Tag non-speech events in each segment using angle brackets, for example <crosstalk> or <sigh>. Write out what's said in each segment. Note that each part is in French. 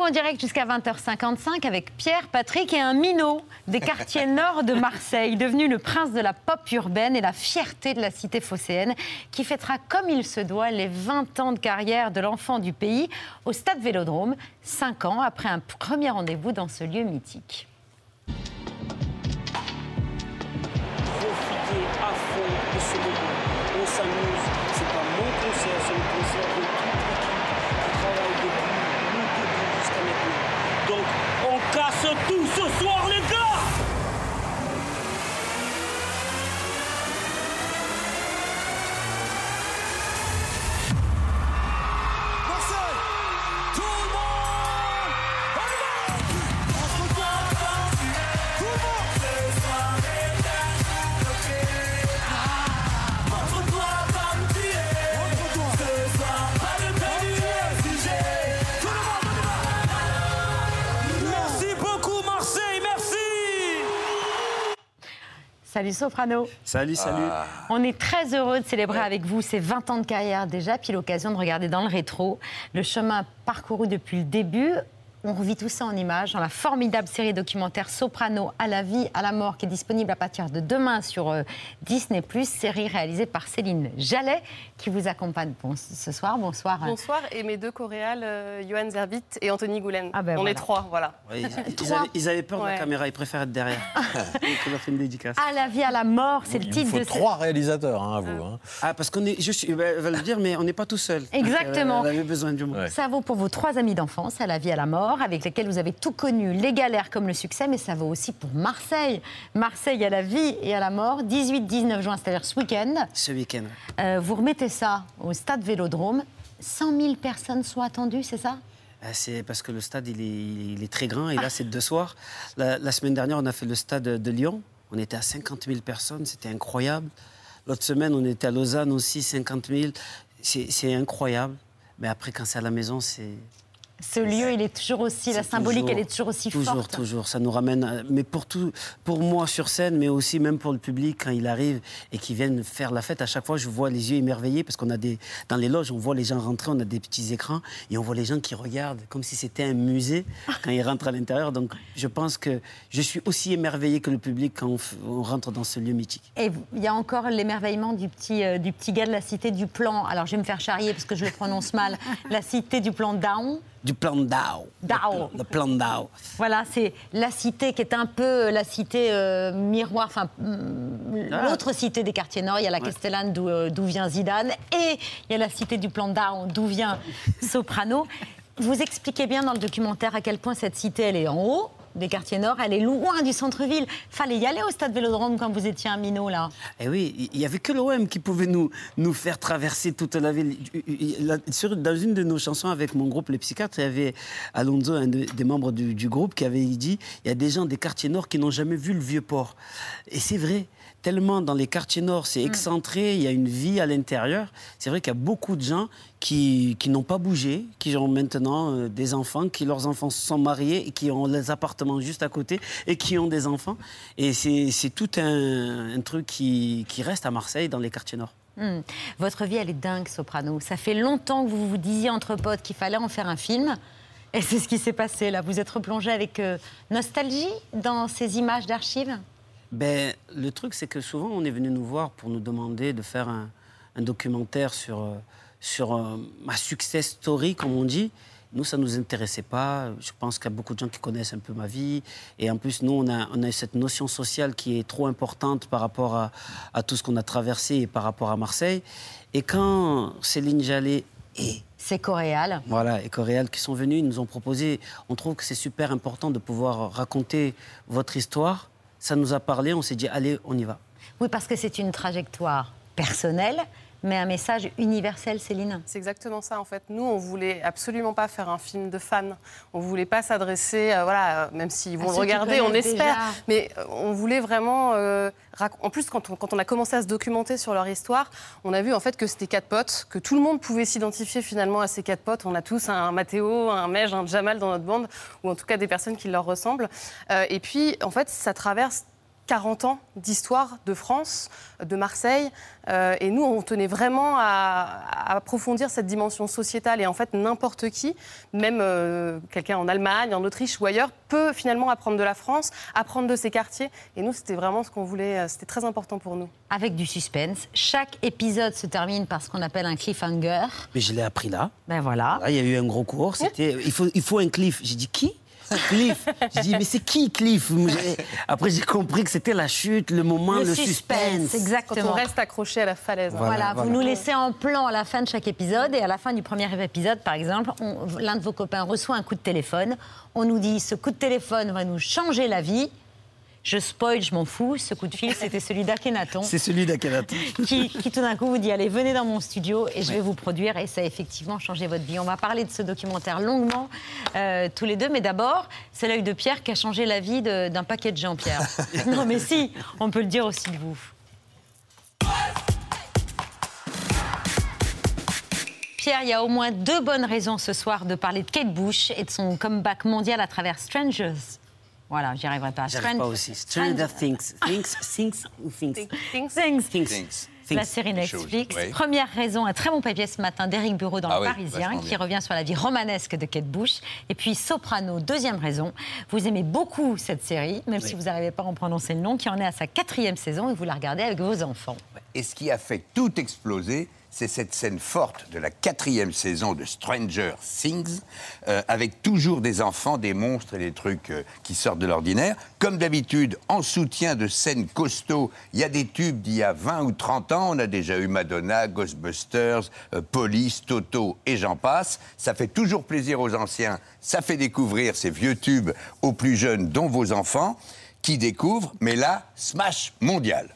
vous en direct jusqu'à 20h55 avec Pierre, Patrick et un minot des quartiers <laughs> nord de Marseille, devenu le prince de la pop urbaine et la fierté de la cité phocéenne, qui fêtera comme il se doit les 20 ans de carrière de l'enfant du pays au stade Vélodrome, 5 ans après un premier rendez-vous dans ce lieu mythique. Salut Soprano Salut, salut. On est très heureux de célébrer avec vous ces 20 ans de carrière déjà, puis l'occasion de regarder dans le rétro le chemin parcouru depuis le début. On revit tout ça en images dans la formidable série documentaire Soprano à la vie, à la mort, qui est disponible à partir de demain sur euh, Disney+, série réalisée par Céline Jallet, qui vous accompagne bon, ce soir. Bonsoir. Bonsoir, et mes deux coréales, euh, Johan Zerbit et Anthony Goulen. Ah ben On voilà. est trois, voilà. Ouais, ils, <laughs> ils Trois. avaient, ils avaient peur de la caméra, ils préfèrent être derrière. <laughs> On leur fait une dédicace. À la vie, à la mort, c'est le Il titre faut de trois réalisateurs, hein, à vous. hein. Ah, parce qu'on est. Je suis, ben, va le dire, mais on n'est pas tout seul. Exactement. Elle avait besoin du monde. Ouais. Ça vaut pour vos trois amis d'enfance, à la vie, à la mort, avec lesquels vous avez tout connu, les galères comme le succès, mais ça vaut aussi pour Marseille. Marseille à la vie et à la mort, 18-19 juin, c'est-à-dire ce week-end. Ce week-end. Euh, vous remettez ça au stade Vélodrome. 100 000 personnes sont attendues, c'est ça? Ah, C'est parce que le stade, il est, il est très grand et là, c'est deux soirs. La, la semaine dernière, on a fait le stade de Lyon. On était à 50 000 personnes, c'était incroyable. L'autre semaine, on était à Lausanne aussi, 50 000. C'est c'est incroyable. Mais après, quand c'est à la maison, c'est. Ce lieu, il est toujours aussi, la symbolique, toujours- elle est toujours aussi Toujours, forte. toujours. Ça nous ramène. à- Mais pour tout, pour moi sur scène, mais aussi même pour le public quand il arrive et qu'ils viennent faire la fête. À chaque fois, je vois les yeux émerveillés parce qu'on a des dans les loges, on voit les gens rentrer, on a des petits écrans et on voit les gens qui regardent comme si c'était un musée <laughs> quand ils rentrent à l'intérieur. Donc, je pense que je suis aussi émerveillé que le public quand on, rentre dans ce lieu mythique. Et il y a encore l'émerveillement du petit, euh, du petit gars de la cité du plan. Alors, je vais me faire charrier parce que je le prononce mal. <laughs> La cité du plan Down. Du plan Dao. Dao. Le plan Dao. Voilà, c'est la cité qui est un peu la cité euh, miroir, enfin hum, Ah. l'autre cité des quartiers nord. Il y a la Castellane d'où euh, d'où vient Zidane et il y a la cité du plan d'Arc d'où vient Soprano. Vous expliquez bien dans le documentaire à quel point cette cité elle est en haut des quartiers nord, elle est loin du centre-ville. Fallait y aller au stade Vélodrome quand vous étiez un minot là. Eh oui, il n'y avait que l'OM qui pouvait nous, nous faire traverser toute la ville. Dans une de nos chansons avec mon groupe Les Psychiatres, il y avait Alonso, un de- des membres du, du groupe, qui avait dit il y a des gens des quartiers nord qui n'ont jamais vu le vieux port. Et c'est vrai. Tellement dans les quartiers nord, c'est excentré, il y a une vie à l'intérieur. C'est vrai qu'il y a beaucoup de gens qui, qui n'ont pas bougé, qui ont maintenant euh, des enfants, qui leurs enfants sont mariés et qui ont les appartements juste à côté et qui ont des enfants. Et c'est tout un, un truc qui, qui reste à Marseille, dans les quartiers nord. Hum. Votre vie elle est dingue Soprano. Ça fait longtemps que vous vous disiez entre potes qu'il fallait en faire un film. Et c'est ce qui s'est passé là. Vous êtes replongé avec euh, nostalgie dans ces images d'archives? Ben, le truc, c'est que souvent, on est venu nous voir pour nous demander de faire un, un documentaire sur, euh, sur euh, ma success story, comme on dit. Nous, ça ne nous intéressait pas. Je pense qu'il y a beaucoup de gens qui connaissent un peu ma vie. Et en plus, nous, on a, on a cette notion sociale qui est trop importante par rapport à, à tout ce qu'on a traversé et par rapport à Marseille. Et quand Céline Jallet et C'est coréal. voilà, et Coréal qui sont venus, ils nous ont proposé. On trouve que c'est super important de pouvoir raconter votre histoire. Ça nous a parlé, on s'est dit, allez, on y va. Oui, parce que c'est une trajectoire personnelle, mais un message universel, Céline. C'est exactement ça en fait. Nous, on voulait absolument pas faire un film de fans. On voulait pas s'adresser, euh, voilà, euh, même s'ils vont À le regarder, on espère. déjà. Mais euh, on voulait vraiment. euh, rac- en plus, quand on, quand on a commencé à se documenter sur leur histoire, on a vu en fait que c'était quatre potes, que tout le monde pouvait s'identifier finalement à ces quatre potes. On a tous un Mathéo, un Mej, un Jamal dans notre bande, ou en tout cas des personnes qui leur ressemblent. Euh, et puis, en fait, ça traverse 40 ans d'histoire de France, de Marseille. Euh, et nous, on tenait vraiment à, à approfondir cette dimension sociétale. Et en fait, n'importe qui, même euh, quelqu'un en Allemagne, en Autriche ou ailleurs, peut finalement apprendre de la France, apprendre de ses quartiers. Et nous, c'était vraiment ce qu'on voulait. euh, C'était très important pour nous. Avec du suspense. Chaque épisode se termine par ce qu'on appelle un cliffhanger. Mais je l'ai appris là. Ben voilà. Là, il y a eu un gros cours. C'était, il faut, il faut un cliff. J'ai dit qui? Cliff. J'ai dit mais c'est qui Cliff? Après j'ai compris que c'était la chute, le moment, le, suspense. Quand exactement. on reste accroché à la falaise. Voilà, Voilà, vous voilà. nous laissez en plan à la fin de chaque épisode et à la fin du premier épisode, par exemple, l'un de vos copains reçoit un coup de téléphone. On nous dit ce coup de téléphone va nous changer la vie. Je spoil, je m'en fous. Ce coup de fil, c'était celui d'Akhenaton. C'est celui d'Akhenaton. qui, qui tout d'un coup vous dit allez venez dans mon studio et je vais vous produire et ça a effectivement changé votre vie. On va parler de ce documentaire longuement euh, tous les deux, mais d'abord c'est l'œil de Pierre qui a changé la vie d'un paquet de gens, Pierre. <laughs> non mais si, on peut le dire aussi de vous. Pierre, il y a au moins deux bonnes raisons ce soir de parler de Kate Bush et de son comeback mondial à travers Strangers. Voilà, j'y arriverai pas. J'arrive pas aussi. Stranger Things. Things, things ou things Things. Things. Things. Things. La série Netflix. Oui. Première raison, un très bon papier ce matin d'Éric Bureau dans Ah Le oui, Parisien, qui revient sur la vie romanesque de Kate Bush. Et puis Soprano, deuxième raison. Vous aimez beaucoup cette série, même si vous n'arrivez pas à en prononcer le nom, qui en est à sa quatrième saison et vous la regardez avec vos enfants. Et ce qui a fait tout exploser, c'est cette scène forte de la quatrième saison de Stranger Things, euh, avec toujours des enfants, des monstres et des trucs euh, qui sortent de l'ordinaire. Comme d'habitude, en soutien de scènes costauds, il y a des tubes d'il y a 20 ou 30 ans. On a déjà eu Madonna, Ghostbusters, euh, Police, Toto et j'en passe. Ça fait toujours plaisir aux anciens, ça fait découvrir ces vieux tubes aux plus jeunes, dont vos enfants, qui découvrent, mais là, smash mondial.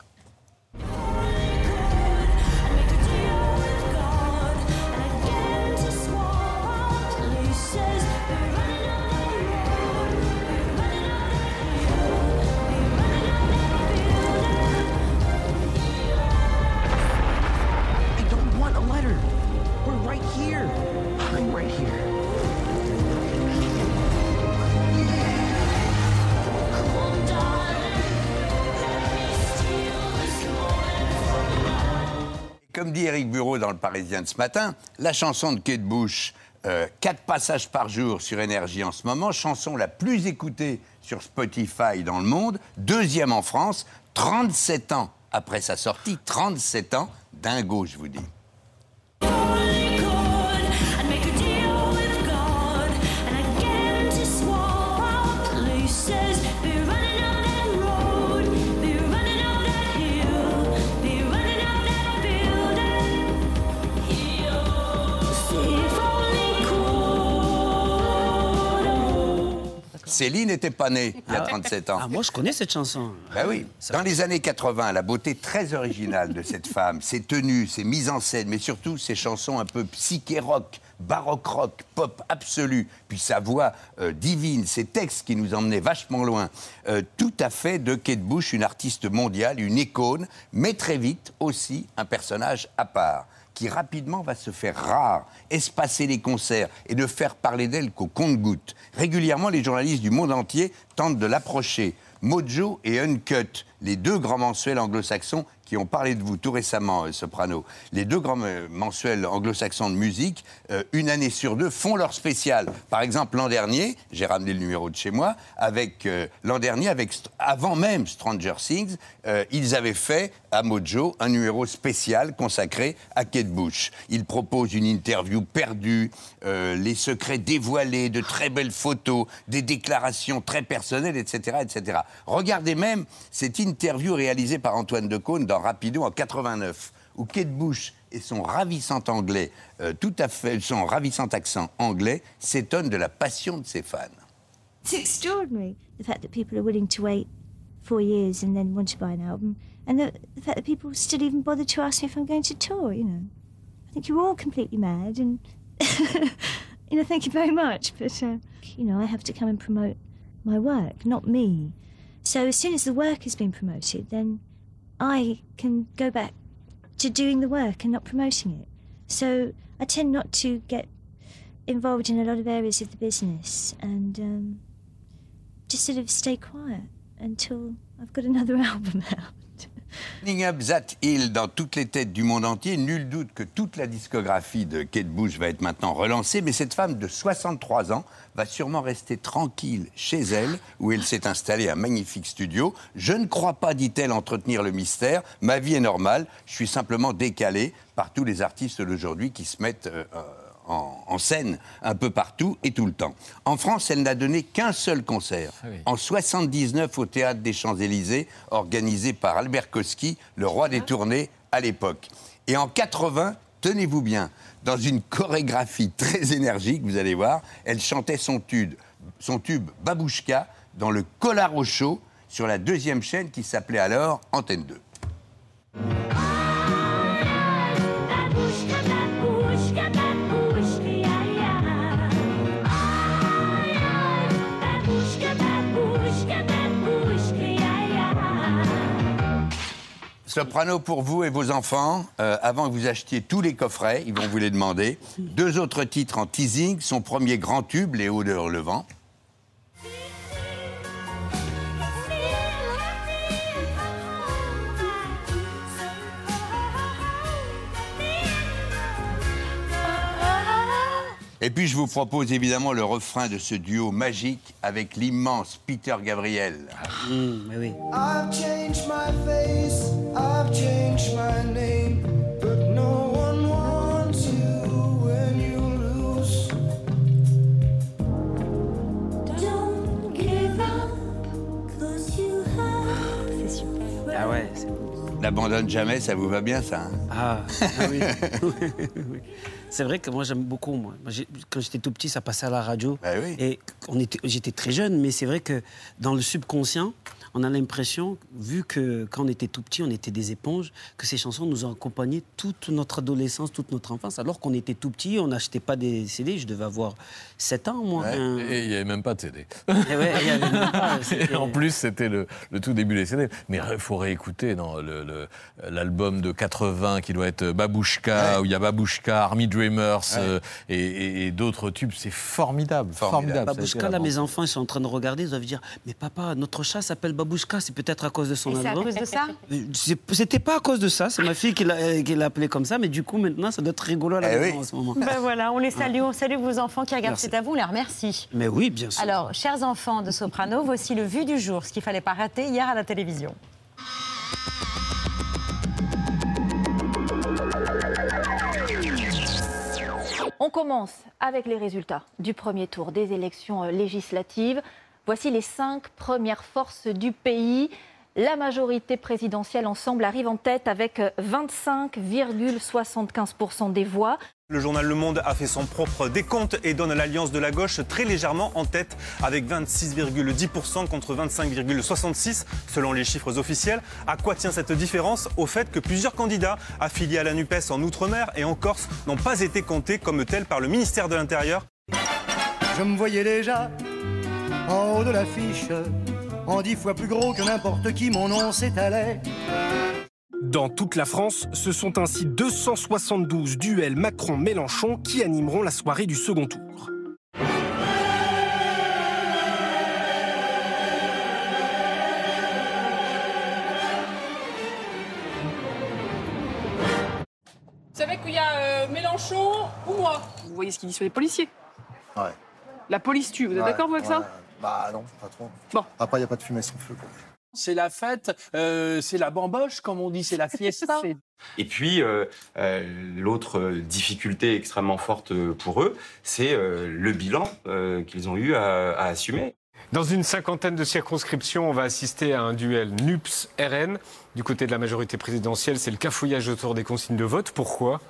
Comme dit Eric Bureau dans Le Parisien de ce matin, la chanson de Kate Bush, euh, quatre passages par jour sur Énergie en ce moment, chanson la plus écoutée sur Spotify dans le monde, deuxième en France, 37 ans après sa sortie, 37 ans, dingo, je vous dis. Céline n'était pas née il y a 37 ans. Ah, moi, je connais cette chanson. Ben oui. Dans les années 80, la beauté très originale de cette femme, ses tenues, ses mises en scène, mais surtout ses chansons un peu psyché rock, baroque rock, pop absolu, puis sa voix euh, divine, ses textes qui nous emmenaient vachement loin, euh, tout à fait de Kate Bush, une artiste mondiale, une icône, mais très vite aussi un personnage à part qui rapidement va se faire rare, espacer les concerts et ne faire parler d'elle qu'au compte-gouttes. Régulièrement, les journalistes du monde entier tentent de l'approcher. Mojo et Uncut, les deux grands mensuels anglo-saxons qui ont parlé de vous tout récemment, euh, Soprano, les deux grands euh, mensuels anglo-saxons de musique, euh, une année sur deux, font leur spécial. Par exemple, l'an dernier, j'ai ramené le numéro de chez moi, avec l'an dernier, avec, avant même Stranger Things, ils avaient fait à Mojo un numéro spécial consacré à Kate Bush. Ils proposent une interview perdue, les secrets dévoilés, de très belles photos, des déclarations très personnelles, etc., etc. Regardez même cette interview réalisée par Antoine Decaune dans Rapido en 89, où Kate Bush et son ravissant anglais, euh, tout à fait, son ravissant accent anglais, s'étonnent de la passion de ses fans. It's extraordinary the fact that people are willing to wait four years and then want to buy an album. And the, the fact that people still even bother to ask me if I'm going to tour, you know. I think you're all completely mad and, <laughs> you know, thank you very much. But, uh, you know, I have to come and promote my work, not me. So as soon as the work has been promoted, then I can go back to doing the work and not promoting it. So I tend not to get involved in a lot of areas of the business and um, just sort of stay quiet until I've got <laughs> another album out. Up That Hill dans toutes les têtes du monde entier, nul doute que toute la discographie de Kate Bush va être maintenant relancée, mais cette femme de 63 ans va sûrement rester tranquille chez elle, où elle s'est installée un magnifique studio. Je ne crois pas, dit-elle, entretenir le mystère. Ma vie est normale, je suis simplement décalée par tous les artistes d'aujourd'hui qui se mettent euh, euh, en, en scène un peu partout et tout le temps. En France, elle n'a donné qu'un seul concert, en 79 au Théâtre des Champs-Élysées, organisé par Albert Koski, le roi des tournées à l'époque. Et en 80, tenez-vous bien, dans une chorégraphie très énergique, vous allez voir, elle chantait son tube, son tube Babouchka dans le Collard au Show sur la deuxième chaîne qui s'appelait alors Antenne 2. Soprano pour vous et vos enfants, euh, avant que vous achetiez tous les coffrets, ils vont vous les demander. Deux autres titres en teasing, son premier grand tube, Les Hauts de le Et puis je vous propose évidemment le refrain de ce duo magique avec l'immense Peter Gabriel. Mais oui. I've changed my face, I've changed my name, N'abandonne jamais, ça vous va bien ça hein Ah, ah oui. <laughs> Oui. C'est vrai que moi j'aime beaucoup. Moi. Quand j'étais tout petit, ça passait à la radio. Bah oui. Et j'étais très jeune, mais c'est vrai que dans le subconscient, on a l'impression, vu que quand on était tout petit, on était des éponges, que ces chansons nous ont accompagnés toute notre adolescence, toute notre enfance. Alors qu'on était tout petit, on n'achetait pas des CD. Je devais avoir 7 ans, moi. Ouais. Un- Et il n'y avait même pas de CD. Et ouais, il y avait même pas, <laughs> c'était- Et en plus, c'était le, le tout début des CD. Mais il faut réécouter le- l'album de 80 qui doit être Babouchka, où il y a Babouchka, Army Dreamers euh, et, et- et d'autres tubes. C'est formidable. Formidable. Formidable. Ça a été Babouchka, là, mes enfants, ils sont en train de regarder, ils doivent dire Mais papa, notre chat s'appelle Babouchka, c'est peut-être à cause de son Et c'est à album. cause de ça C'était pas à cause de ça, c'est ma fille qui l'a qui l'a appelé comme ça, mais du coup, maintenant, ça doit être rigolo à la Eh maison oui. en ce moment. Ben voilà, on les salue, on salue vos enfants qui regardent. C'est à vous, on les remercie. Mais oui, bien sûr. Alors, chers enfants de Soprano, voici le vu du jour, ce qu'il fallait pas rater hier à la télévision. On commence avec les résultats du premier tour des élections législatives. Voici les cinq premières forces du pays. La majorité présidentielle ensemble arrive en tête avec euh, 25,75% des voix. Le journal Le Monde a fait son propre décompte et donne l'alliance de la gauche très légèrement en tête avec 26,10% contre 25,66% selon les chiffres officiels. À quoi tient cette différence Au fait que plusieurs candidats affiliés à la NUPES en Outre-mer et en Corse n'ont pas été comptés comme tels par le ministère de l'Intérieur? Je me voyais déjà en haut de l'affiche, en dix fois plus gros que n'importe qui, mon nom s'étalait. Dans toute la France, ce sont ainsi 272 duels Macron-Mélenchon qui animeront la soirée du second tour. Vous savez qu'il y a euh, Mélenchon ou moi? Vous voyez ce qu'il dit sur les policiers? Ouais. La police tue, vous êtes Ouais, d'accord vous avec ça? ouais. Bah non, pas trop. Bon. Après, il n'y a pas de fumée sans feu. quoi. C'est la fête, euh, c'est la bamboche, comme on dit, c'est la fiesta. Et puis, euh, euh, l'autre difficulté extrêmement forte pour eux, c'est euh, le bilan euh, qu'ils ont eu à, à assumer. Dans une cinquantaine de circonscriptions, on va assister à un duel NUPS-RN. Du côté de la majorité présidentielle, c'est le cafouillage autour des consignes de vote. Pourquoi?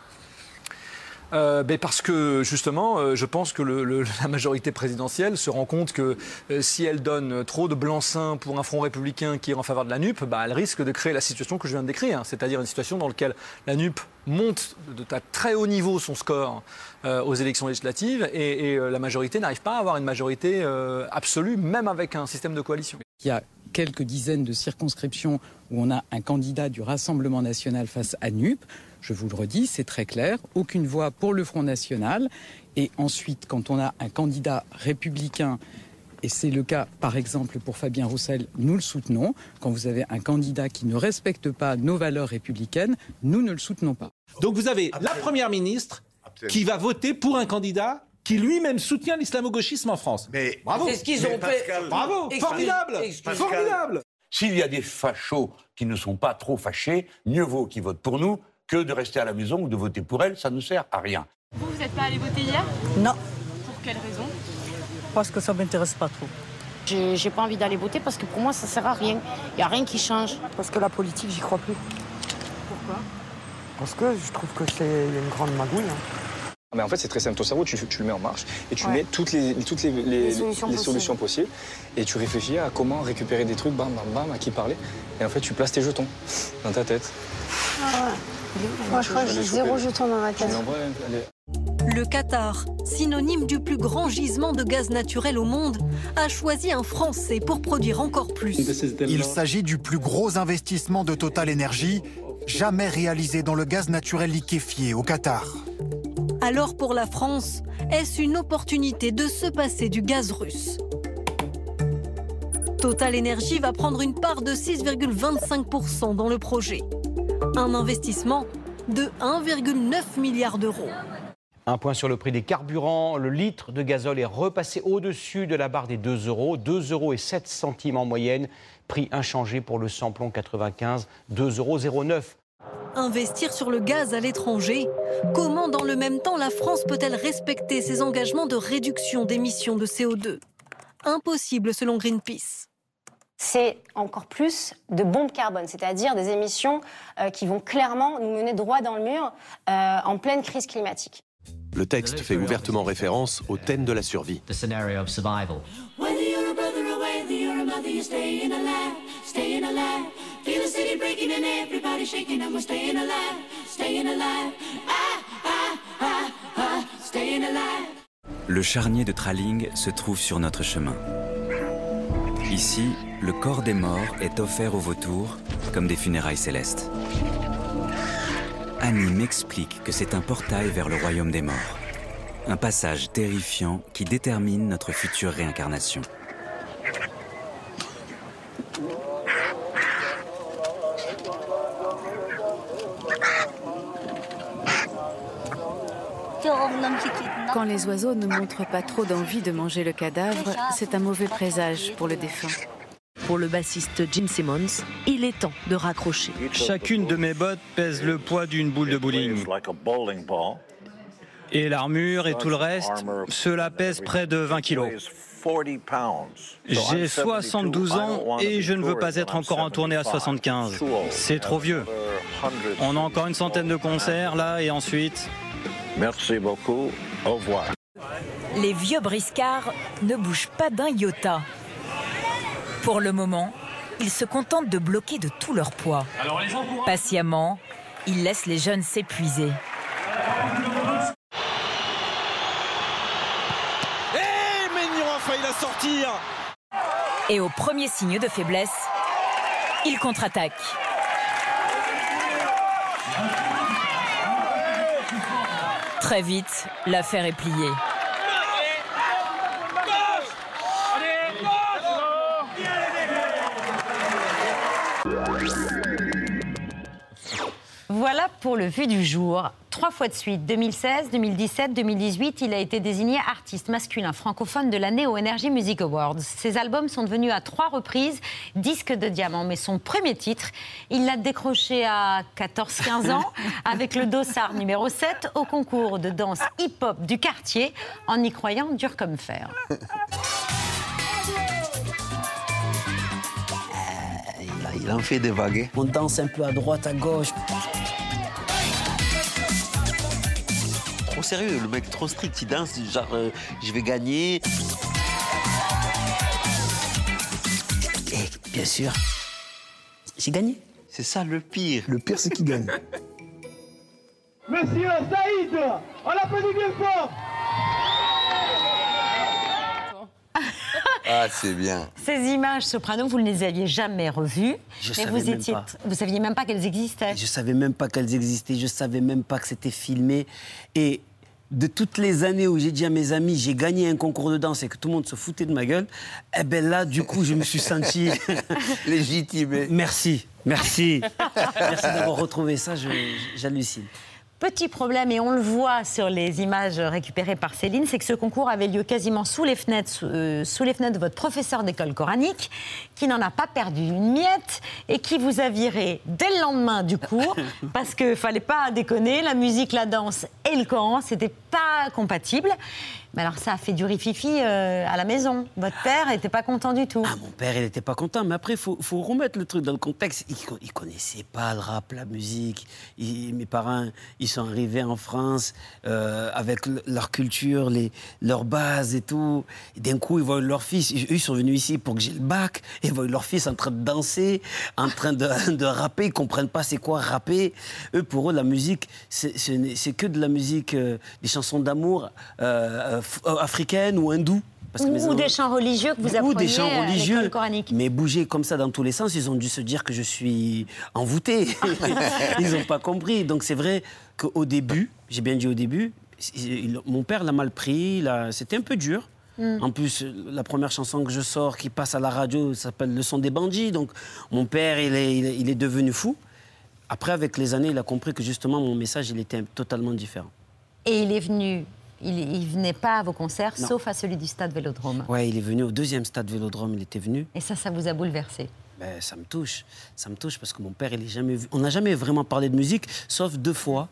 Euh, Parce que justement, euh, je pense que <laughs> la majorité présidentielle se rend compte que euh, si elle donne trop de blanc-seing pour un front républicain qui est en faveur de la NUP, bah, elle risque de créer la situation que je viens de décrire, hein. c'est-à-dire une situation dans laquelle la NUP monte de à très haut niveau son score aux élections législatives et, la majorité n'arrive pas à avoir une majorité absolue, même avec un système de coalition. Il y a quelques dizaines de circonscriptions où on a un candidat du Rassemblement national face à NUP. Je vous le redis, c'est très clair. Aucune voix pour le Front national. Et ensuite, quand on a un candidat républicain, et c'est le cas par exemple pour Fabien Roussel, nous le soutenons. Quand vous avez un candidat qui ne respecte pas nos valeurs républicaines, nous ne le soutenons pas. Donc vous avez la Première ministre qui va voter pour un candidat qui lui-même soutient l'islamo-gauchisme en France. Mais bravo C'est ce qu'ils ont fait. Bravo Excuse- Formidable excuse- Formidable S'il y a des fachos qui ne sont pas trop fâchés, mieux vaut qu'ils votent pour nous que de rester à la maison ou de voter pour elle. Ça ne sert à rien. Vous, vous n'êtes pas allé voter hier? Non, Pour quelle raison? Parce que ça m'intéresse pas trop. J'ai pas envie d'aller voter parce que pour moi, ça sert à rien. Il n'y a rien qui change. Parce que la politique, j'y crois plus. Pourquoi? Parce que je trouve que c'est une grande magouille. hein. Mais en fait, c'est très simple. Ton cerveau, tu, tu le mets en marche et tu Ouais. mets toutes les, toutes les, les- Les solutions les possibles. solutions possibles. Et tu réfléchis à comment récupérer des trucs, bam, bam, bam, à qui parler. Et en fait, tu places tes jetons dans ta tête. Je crois que j'ai zéro jeton dans ma tête. Le Qatar, synonyme du plus grand gisement de gaz naturel au monde, a choisi un Français pour produire encore plus. Il s'agit du plus gros investissement de Total Energy jamais réalisé dans le gaz naturel liquéfié au Qatar. Alors pour la France, est-ce une opportunité de se passer du gaz russe? Total Energy va prendre une part de 6,25% dans le projet. Un investissement de 1,9 milliard d'euros. Un point sur le prix des carburants. Le litre de gazole est repassé au-dessus de la barre des 2 euros. 2 euros et 7 centimes en moyenne. Prix inchangé pour le samplon 95, 2,09 euros. Investir sur le gaz à l'étranger Comment dans le même temps la France peut-elle respecter ses engagements de réduction d'émissions de CO2 Impossible selon Greenpeace. C'est encore plus de bombes carbone, c'est-à-dire des émissions euh, qui vont clairement nous mener droit dans le mur euh, en pleine crise climatique. Le texte fait ouvertement référence au thème de la survie. Le charnier de Traling se trouve sur notre chemin. Ici, le corps des morts est offert aux vautours comme des funérailles célestes. Annie m'explique que c'est un portail vers le royaume des morts. Un passage terrifiant qui détermine notre future réincarnation. Quand les oiseaux ne montrent pas trop d'envie de manger le cadavre, c'est un mauvais présage pour le défunt. Pour le bassiste Jim Simmons, il est temps de raccrocher. Chacune de mes bottes pèse le poids d'une boule de bowling. Et l'armure et tout le reste, cela pèse près de 20 kilos. J'ai 72 ans et je ne veux pas être encore en tournée à 75. C'est trop vieux. On a encore une centaine de concerts là et ensuite. Merci beaucoup. Au revoir. Les vieux briscards ne bougent pas d'un iota. Pour le moment, ils se contentent de bloquer de tout leur poids. Patiemment, ils laissent les jeunes s'épuiser. Eh, Maignan a failli la sortir Et au premier signe de faiblesse, ils contre-attaquent. Très vite, l'affaire est pliée. Voilà pour le vu du jour. Trois fois de suite, 2016, 2017, 2018, il a été désigné artiste masculin francophone de l'année aux Energy Music Awards. Ses albums sont devenus à trois reprises disques de diamant, mais son premier titre, il l'a décroché à 14-15 ans <laughs> avec le Dossard numéro 7 au concours de danse hip-hop du quartier, en y croyant dur comme fer. <laughs> Il en fait des vagues. On danse un peu à droite, à gauche. Sérieux, le mec trop strict, il danse, genre euh, je vais gagner. Et bien sûr, j'ai gagné. C'est ça le pire. Le pire, c'est qu'il gagne. <laughs> Monsieur Saïd, on l'applaudit bien fort Ah, c'est bien. Ces images soprano, vous ne les aviez jamais revues. Je mais savais vous même étiez, pas. vous saviez même pas qu'elles existaient. Je savais même pas qu'elles existaient, je savais même pas que c'était filmé. Et de toutes les années où j'ai dit à mes amis, j'ai gagné un concours de danse et que tout le monde se foutait de ma gueule, eh ben là, du coup, je me suis senti <laughs> légitimé. Merci, merci. merci d'avoir retrouvé ça, j'hallucine. Petit problème, et on le voit sur les images récupérées par Céline, c'est que ce concours avait lieu quasiment sous les fenêtres, euh, sous les fenêtres de votre professeur d'école coranique, qui n'en a pas perdu une miette et qui vous a viré dès le lendemain du cours, <laughs> parce qu'il fallait pas déconner, la musique, la danse et le Coran, c'était pas compatible. Mais alors ça a fait du rififi euh, à la maison. Votre père était pas content du tout. Mon père, il n'était pas content, mais après, il faut, faut remettre le truc dans le contexte. Il ne connaissait pas le rap, la musique. Il- mes parents, ils sont arrivés en France euh, avec le- leur culture, les, leurs bases et tout. Et d'un coup, ils voient leur fils. Eux, ils sont venus ici pour que j'ai le bac. Et ils voient leur fils en train de danser, en train de, <laughs> de rapper. Ils ne comprennent pas c'est quoi rapper. Eux, pour eux, la musique, c'est que de la musique, euh, des chansons d'amour euh, euh, africaines ou hindoues. Parce que mes Ou enfants- des chants religieux que vous ou appreniez des chants religieux, coranique. mais bouger comme ça dans tous les sens, ils ont dû se dire que je suis envoûté. <laughs> ils n'ont pas compris. Donc c'est vrai qu'au début, j'ai bien dit au début, mon père l'a mal pris, c'était un peu dur. Mm. En plus, la première chanson que je sors, qui passe à la radio, s'appelle Le son des bandits. Donc mon père, il est, il est- il est devenu fou. Après, avec les années, il a compris que justement, mon message, il était totalement différent. Et il est venu, il, il venait pas à vos concerts, Non. sauf à celui du stade Vélodrome. Ouais, il est venu au deuxième stade Vélodrome, il était venu. Et ça, ça vous a bouleversé? Ben, ça me touche. Ça me touche parce que mon père, il est jamais vu. On n'a jamais vraiment parlé de musique, sauf deux fois.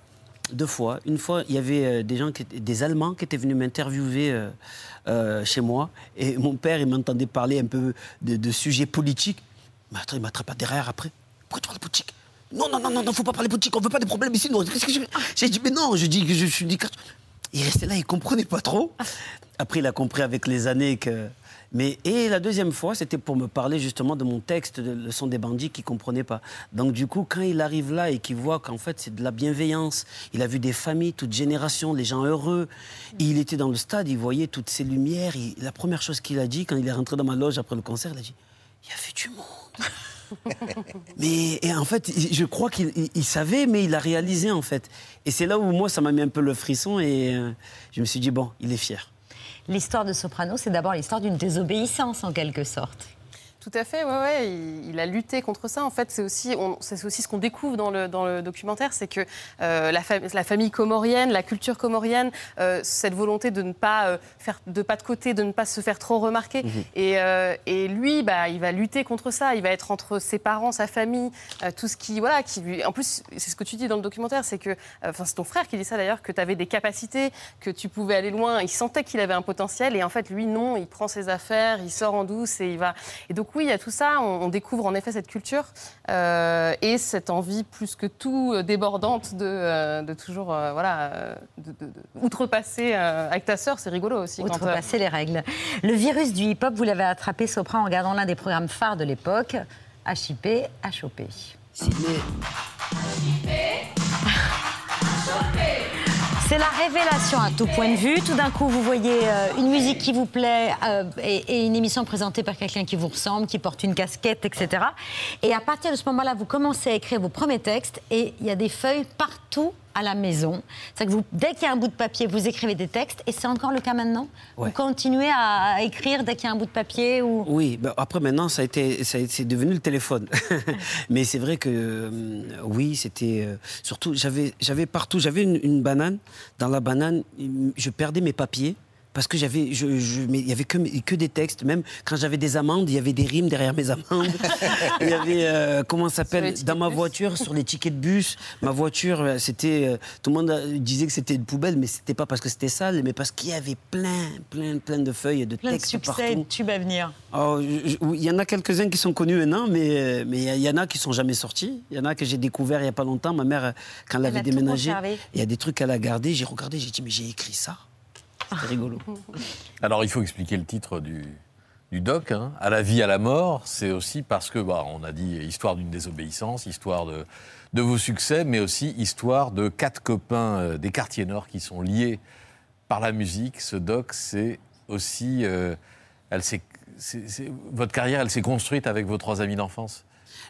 Deux fois. Une fois, il y avait euh, des gens, des Allemands qui étaient venus m'interviewer euh, euh, chez moi. Et mon père, il m'entendait parler un peu de, de sujets politiques. Attends, il m'attrape derrière après. Pourquoi tu parles politique? Non, non, non, non, non, faut pas parler politique. On veut pas des problèmes ici. J'ai dit, mais non, je dis que je suis. Il restait là, il comprenait pas trop. Après, il a compris avec les années que. Mais et la deuxième fois, c'était pour me parler justement de mon texte, de Le son des bandits, qu'il comprenait pas. Donc du coup, quand il arrive là et qu'il voit qu'en fait c'est de la bienveillance, il a vu des familles, toutes générations, les gens heureux. Et il était dans le stade, il voyait toutes ces lumières. Il- la première chose qu'il a dit quand il est rentré dans ma loge après le concert, il a dit il y avait du monde. <laughs> Mais et en fait, je crois qu'il il- il savait, mais il a réalisé en fait. Et c'est là où moi, ça m'a mis un peu le frisson et euh, je me suis dit bon, il est fier. L'histoire de Soprano, c'est d'abord l'histoire d'une désobéissance en quelque sorte. Tout à fait, ouais, ouais. Il, il a lutté contre ça. En fait, c'est aussi, c'est aussi ce qu'on découvre dans le, dans le documentaire, c'est que euh, la, fam- la famille comorienne, la culture comorienne, euh, cette volonté de ne pas euh, faire de pas de côté, de ne pas se faire trop remarquer. Mhm. Et, et lui, bah, il va lutter contre ça. Il va être entre ses parents, sa famille, tout ce qui, voilà, qui lui. En plus, c'est ce que tu dis dans le documentaire, c'est que, enfin, c'est ton frère qui dit ça d'ailleurs, que tu avais des capacités, que tu pouvais aller loin. Il sentait qu'il avait un potentiel, et en fait, lui, non. Il prend ses affaires, il sort en douce et il va. Et donc oui, il y a tout ça. On, on découvre en effet cette culture euh, et cette envie plus que tout euh, débordante de, euh, de toujours, euh, voilà, de, de- de- outrepasser euh, avec ta sœur. C'est rigolo aussi. quand, euh, Outrepasser les règles. Le virus du hip-hop, vous l'avez attrapé, Sopra, en regardant l'un des programmes phares de l'époque, HIP, HOP. C'est la révélation à tout point de vue. Tout d'un coup, vous voyez euh, une musique qui vous plaît euh, et, et une émission présentée par quelqu'un qui vous ressemble, qui porte une casquette, etc. Et à partir de ce moment-là, vous commencez à écrire vos premiers textes et il y a des feuilles partout à la maison. C'est que vous, dès qu'il y a un bout de papier, vous écrivez des textes et c'est encore le cas maintenant. Ouais. Vous continuez à, écrire dès qu'il y a un bout de papier ou Oui, ben après maintenant, ça a été, ça a- c'est devenu le téléphone. <laughs> Mais c'est vrai que euh, oui, c'était euh, surtout, j'avais, j'avais partout, j'avais une, une banane. Dans la banane, je perdais mes papiers. Parce que j'avais, je, je- mais il y avait que, que des textes. Même quand j'avais des amendes, il y avait des rimes derrière mes amendes. <laughs> il y avait, euh, comment ça s'appelle, dans ma voiture, sur les tickets de bus. Ma voiture, euh, c'était, euh, tout le monde disait que c'était une poubelle, mais c'était pas parce que c'était sale, mais parce qu'il y avait plein, plein, plein de feuilles et de Plein de textes succès de partout. tubes à venir. Oh, Il y en a quelques-uns qui sont connus maintenant, mais mais il y en a qui sont jamais sortis. Il y en a que j'ai découvert il y a pas longtemps. Ma mère, quand elle Elle avait déménagé, il y a des trucs qu'elle a gardés. J'ai regardé, j'ai dit mais j'ai écrit ça. C'était rigolo. <laughs> Alors, il faut expliquer le titre du, du doc. hein. À la vie, à la mort, c'est aussi parce que, bah, on a dit histoire d'une désobéissance, histoire de, de vos succès, mais aussi histoire de quatre copains euh, des quartiers nord qui sont liés par la musique. Ce doc, c'est aussi. euh, elle s'est- c'est- c'est- votre carrière, elle s'est construite avec vos trois amis d'enfance.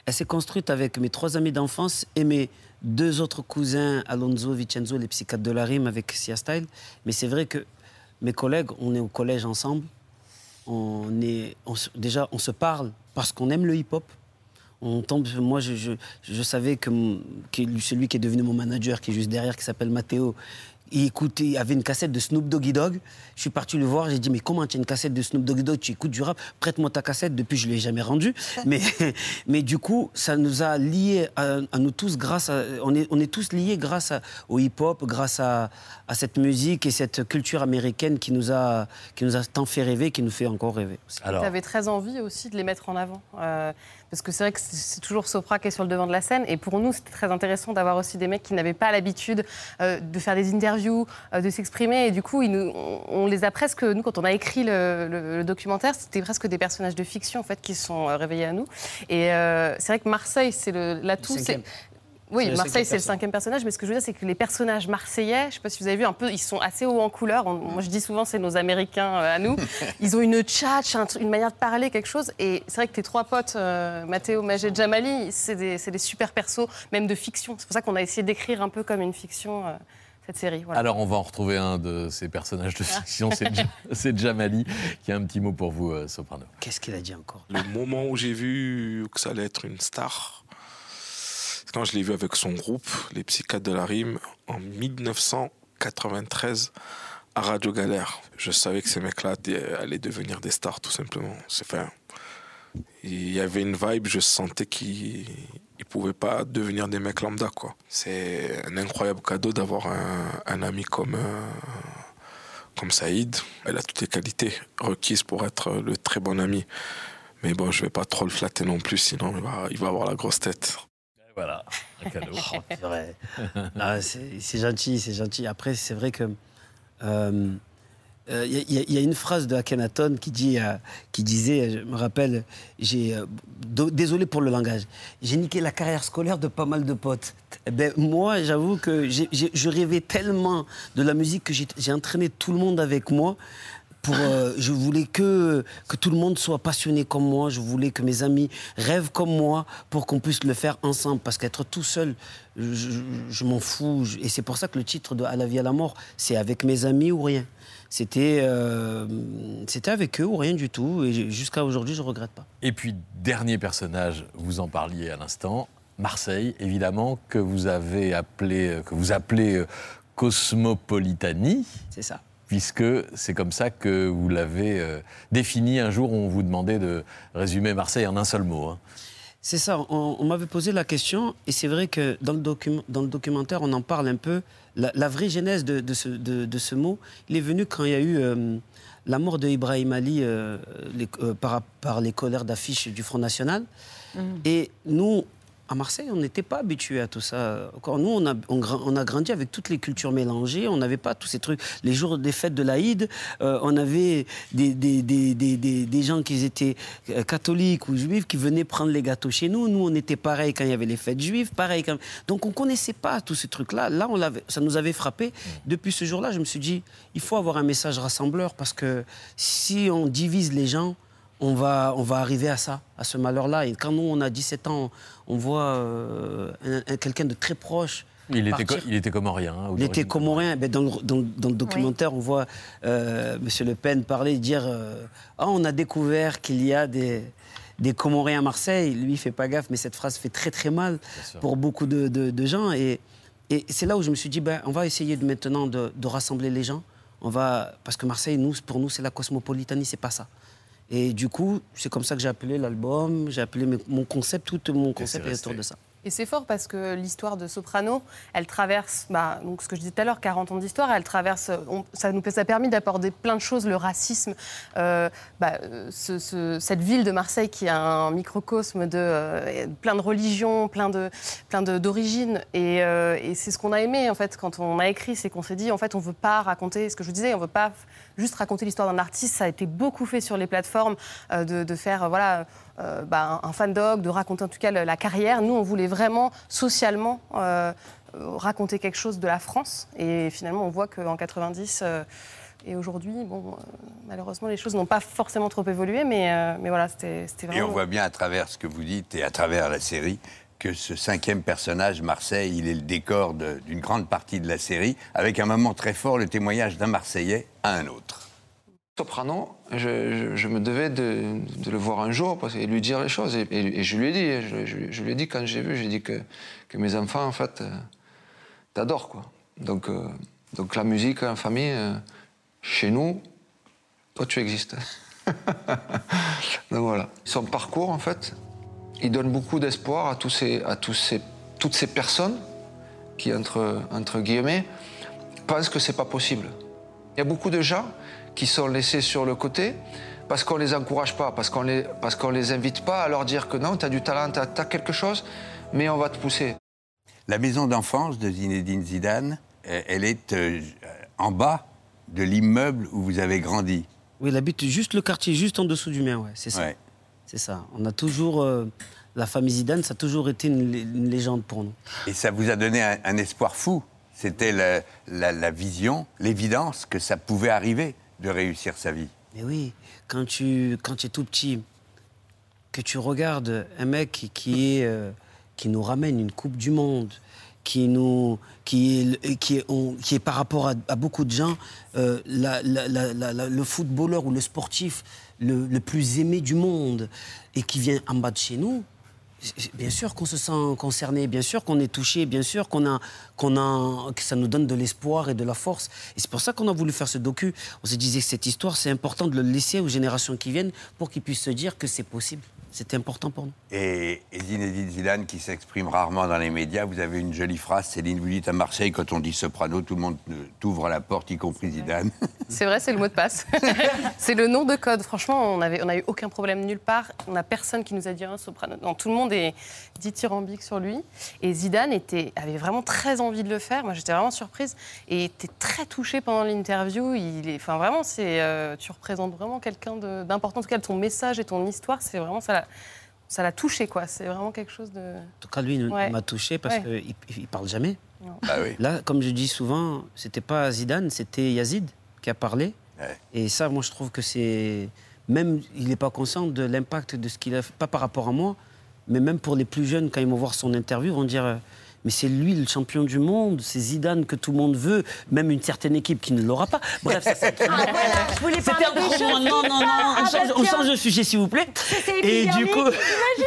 Elle s'est construite avec mes trois amis d'enfance et mes deux autres cousins, Alonso, Vincenzo, les psychiatres de la rime avec Sia Style. Mais c'est vrai que mes collègues, on est au collège ensemble. On est, déjà, on se parle parce qu'on aime le hip-hop. On tombe, moi, je, savais que, que celui qui est devenu mon manager, qui est juste derrière, qui s'appelle Matteo, il écoutait, il avait une cassette de Snoop Doggy Dogg. Je suis parti le voir, j'ai dit, mais comment tu as une cassette de Snoop Doggy Dogg, tu écoutes du rap, prête-moi ta cassette. Depuis, je ne l'ai jamais rendue. <laughs> Mais, mais du coup, ça nous a liés à, à nous tous grâce à. On est, on est tous liés grâce à- au hip-hop, grâce à, à cette musique et cette culture américaine qui nous, a, qui nous a tant fait rêver, qui nous fait encore rêver. aussi. Tu avais très envie aussi de les mettre en avant. euh, parce que c'est vrai que c'est toujours Sopra qui est sur le devant de la scène. Et pour nous, c'était très intéressant d'avoir aussi des mecs qui n'avaient pas l'habitude euh, de faire des interviews, euh, de s'exprimer. Et du coup, on, les a presque, nous, quand on a écrit le, documentaire, c'était presque des personnages de fiction en fait, qui se sont euh, réveillés à nous. Et c'est vrai que Marseille, c'est l'atout. Oui, Marseille, c'est le cinquième personnage, mais ce que je veux dire, c'est que les personnages marseillais, je ne sais pas si vous avez vu, un peu, ils sont assez hauts en couleur. On- moi, je dis souvent, c'est nos Américains euh, à nous. <laughs> Ils ont une tchatch, un une manière de parler, quelque chose. Et c'est vrai que tes trois potes, euh, Mathéo, Magé, Jamali, c'est des, super persos, même de fiction. C'est pour ça qu'on a essayé d'écrire un peu comme une fiction euh, cette série. Voilà. Alors, on va en retrouver un de ces personnages de fiction, c'est Ja- <laughs> c'est Jamali, qui a un petit mot pour vous, euh, Soprano. Qu'est-ce qu'il a dit encore? Le moment où j'ai vu que ça allait être une star, quand je l'ai vu avec son groupe, les Psychiatres de la Rime, en 1993 à Radio Galère. Je savais que ces mecs-là allaient devenir des stars, tout simplement. Enfin, il y avait une vibe, je sentais qu'ils ne pouvaient pas devenir des mecs lambda. C'est un incroyable cadeau d'avoir un, ami comme, euh, comme Saïd. Elle a toutes les qualités requises pour être le très bon ami. Mais bon, je vais pas trop le flatter non plus, sinon il va avoir la grosse tête. Voilà, un cadeau. <laughs> Oh. <laughs> Ah, c'est gentil, c'est gentil. Après, c'est vrai que. euh, euh, Il y, a- il y a une phrase de Akhenaton qui, dit, euh, qui disait, je me rappelle, j'ai, euh, désolé pour le langage, j'ai niqué la carrière scolaire de pas mal de potes. Eh ben, moi, j'avoue que je rêvais tellement de la musique que j'ai entraîné tout le monde avec moi. Pour, euh, je voulais que, que tout le monde soit passionné comme moi. Je voulais que mes amis rêvent comme moi pour qu'on puisse le faire ensemble. Parce qu'être tout seul, je, je- je m'en fous. Et c'est pour ça que le titre de À la vie, à la mort, c'est avec mes amis ou rien. C'était euh, c'était avec eux ou rien du tout. Et jusqu'à aujourd'hui, je ne regrette pas. Et puis, dernier personnage, vous en parliez à l'instant, Marseille, évidemment, que vous avez appelé, que vous appelez euh, Cosmopolitanie. C'est ça. Puisque c'est comme ça que vous l'avez euh, défini un jour où on vous demandait de résumer Marseille en un seul mot. hein. C'est ça, on, on m'avait posé la question, et c'est vrai que dans le, document- dans le documentaire, on en parle un peu. La, la vraie genèse de, de ce, de- de ce mot, il est venu quand il y a eu euh, la mort de Ibrahim Ali euh, les- euh, par, par les colères d'affiches du Front National. Et nous, à Marseille, on n'était pas habitués à tout ça. Encore nous, on a, on, gra- on a grandi avec toutes les cultures mélangées. On n'avait pas tous ces trucs. Les jours des fêtes de l'Aïd, euh, on avait des, des, des, des, des- des gens qui étaient euh, catholiques ou juifs qui venaient prendre les gâteaux chez nous. Nous, on était pareil quand il y avait les fêtes juives, pareil. Quand... Donc, on ne connaissait pas tous ces trucs-là. Là, on l'avait- ça nous avait frappé. Depuis ce jour-là, je me suis dit, il faut avoir un message rassembleur parce que si on divise les gens, on va, on va arriver à ça, à ce malheur-là. Et quand nous, on a 17 ans, on voit euh, un- un- quelqu'un de très proche. Il était, partir. il était comorien. hein, Il était comorien. Ben, dans, le, dans le- dans le documentaire, on voit euh, M. Le Pen parler, dire euh, Ah, on a découvert qu'il y a des, des Comoriens à Marseille. Lui, il fait pas gaffe, mais cette phrase fait très très mal pour beaucoup de, de- de gens. Et, et c'est là où je me suis dit ben, on va essayer de, maintenant de, de rassembler les gens. on va parce que Marseille, nous, pour nous, c'est la cosmopolitanie, c'est pas ça. Et du coup, c'est comme ça que j'ai appelé l'album, j'ai appelé mes- mon concept, tout mon concept est autour de ça. Et c'est fort parce que l'histoire de Soprano, elle traverse, bah, donc ce que je disais tout à l'heure, 40 ans d'histoire, elle traverse, on- ça nous ça a permis d'aborder plein de choses, le racisme, euh, bah, ce- ce- cette ville de Marseille qui a un microcosme de euh, plein de religions, plein de plein de- d'origines, et, euh, et c'est ce qu'on a aimé en fait quand on a écrit, c'est qu'on s'est dit en fait on veut pas raconter, ce que je vous disais, on veut pas juste raconter l'histoire d'un artiste, ça a été beaucoup fait sur les plateformes euh, de, de faire euh, voilà euh, bah, un un fan dog, de raconter en tout cas la carrière. Nous, on voulait vraiment socialement raconter quelque chose de la France. Et finalement, on voit qu'en 90 euh, et aujourd'hui, bon, malheureusement, les choses n'ont pas forcément trop évolué, mais, euh, mais voilà, c'était c'était Et vraiment. on voit bien à travers ce que vous dites et à travers la série que ce cinquième personnage, Marseille, il est le décor d'une grande partie de la série, avec un moment très fort, le témoignage d'un Marseillais à un autre. Soprano, je, je- me devais de, le voir un jour parce, et lui dire les choses. Et, je lui ai dit, je, lui ai dit quand j'ai vu, j'ai dit que, que mes enfants, en fait, euh, t'adorent, quoi. Donc, euh, donc la musique en famille, euh, chez nous, toi, tu existes. <laughs> donc voilà. Son parcours, en fait, il donne beaucoup d'espoir à, tous ces, à tous ces, toutes ces personnes qui, entre, entre guillemets, pensent que c'est pas possible. Il y a beaucoup de gens qui sont laissés sur le côté parce qu'on les encourage pas, parce qu'on les, parce qu'on les invite pas à leur dire que non, tu as du talent, tu as, quelque chose, mais on va te pousser. La maison d'enfance de Zinedine Zidane, euh, elle est euh, en bas de l'immeuble où vous avez grandi. Oui, il habite juste le quartier, juste en dessous du mien, ouais, c'est ça. Ouais. C'est ça. On a toujours. euh, la famille Zidane, ça a toujours été une, lé- une légende pour nous. Et ça vous a donné un, un espoir fou. C'était la, la- la vision, l'évidence que ça pouvait arriver de réussir sa vie. Mais oui, quand tu, quand tu es tout petit, que tu regardes un mec qui, qui est, euh, qui nous ramène une Coupe du Monde, qui, nous, qui, est, qui, est, on- qui est par rapport à, à beaucoup de gens euh, la- le footballeur ou le sportif le, plus aimé du monde et qui vient en bas de chez nous, Bien sûr qu'on se sent concerné, bien sûr qu'on est touché, bien sûr qu'on a, qu'on a, que ça nous donne de l'espoir et de la force. Et c'est pour ça qu'on a voulu faire ce docu. On se disait que cette histoire, c'est important de le laisser aux générations qui viennent pour qu'ils puissent se dire que c'est possible. C'était important pour nous. Et, et Zinedine Zidane, qui s'exprime rarement dans les médias, vous avez une jolie phrase, Céline, vous dites à Marseille, quand on dit soprano, tout le monde t'ouvre la porte, y compris Zidane. <laughs> C'est vrai, c'est le mot de passe. <laughs> c'est le nom de code. Franchement, on n'a on a eu aucun problème nulle part. On n'a personne qui nous a dit un soprano. Non, tout le monde est dithyrambique sur lui. Et Zidane était, avait vraiment très envie de le faire. Moi, j'étais vraiment surprise. Et était très touché pendant l'interview. Il est, enfin, vraiment, c'est, euh, tu représentes vraiment quelqu'un d'important. En tout cas, ton message et ton histoire, c'est vraiment ça. Ça l'a touché, quoi. C'est vraiment quelque chose de. En tout cas, lui il Ouais. m'a touché parce Ouais. qu'il ne parle jamais. Bah oui. Là, comme je dis souvent, c'était pas Zidane, c'était Yazid qui a parlé. Et ça, moi, je trouve que c'est. Même, il n'est pas conscient de l'impact de ce qu'il a fait, pas par rapport à moi, mais même pour les plus jeunes, quand ils vont voir son interview, ils vont dire euh, Mais c'est lui le champion du monde, c'est Zidane que tout le monde veut, même une certaine équipe qui ne l'aura pas. Bref, ça, c'est. <laughs> Ah, voilà, C'était un des gros choses, moment. Non, non, non, Ah, on bah, change, on tiens. change de sujet, s'il vous plaît. C'est Et du coup. Imaginez,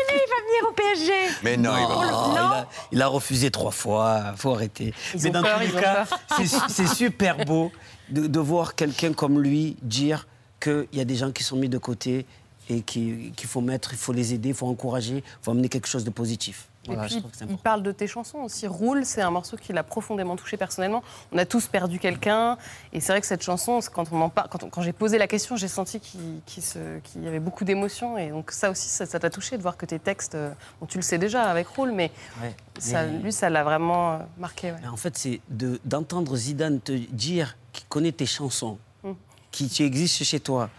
il va venir au PSG. Mais non, il va Non, pas. il, a, il a refusé trois fois. faut arrêter. Ils Mais dans peur, tous les cas, <laughs> c'est- super beau de, de voir quelqu'un comme lui dire qu'il y a des gens qui sont mis de côté et qui- qu'il faut mettre, il faut les aider, il faut encourager, il faut amener quelque chose de positif. Voilà, et puis, il parle de tes chansons aussi. Roule, c'est un morceau qui l'a profondément touché personnellement. On a tous perdu quelqu'un. Et c'est vrai que cette chanson, quand, on en quand, j'ai posé la question, j'ai senti qu'il y avait beaucoup d'émotions. Et donc, ça aussi, ça t'a touché de voir que tes textes, euh, bon, tu le sais déjà avec Roule, mais, Ouais, ça, mais- lui, ça l'a vraiment euh, marqué. ouais. En fait, c'est de- d'entendre Zidane te dire qu'il connaît tes chansons, Mm. qui tu chez toi.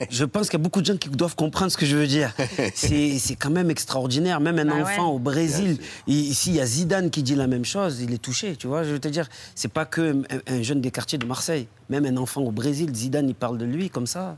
<laughs> Je pense qu'il y a beaucoup de gens qui doivent comprendre ce que je veux dire. <laughs> C'est c'est quand même extraordinaire. Même un Bah enfant ouais. au Brésil, il- ici, il y a Zidane qui dit la même chose, il est touché, tu vois. Je veux te dire, c'est pas que un, un jeune des quartiers de Marseille. Même un enfant au Brésil, Zidane, il parle de lui comme ça.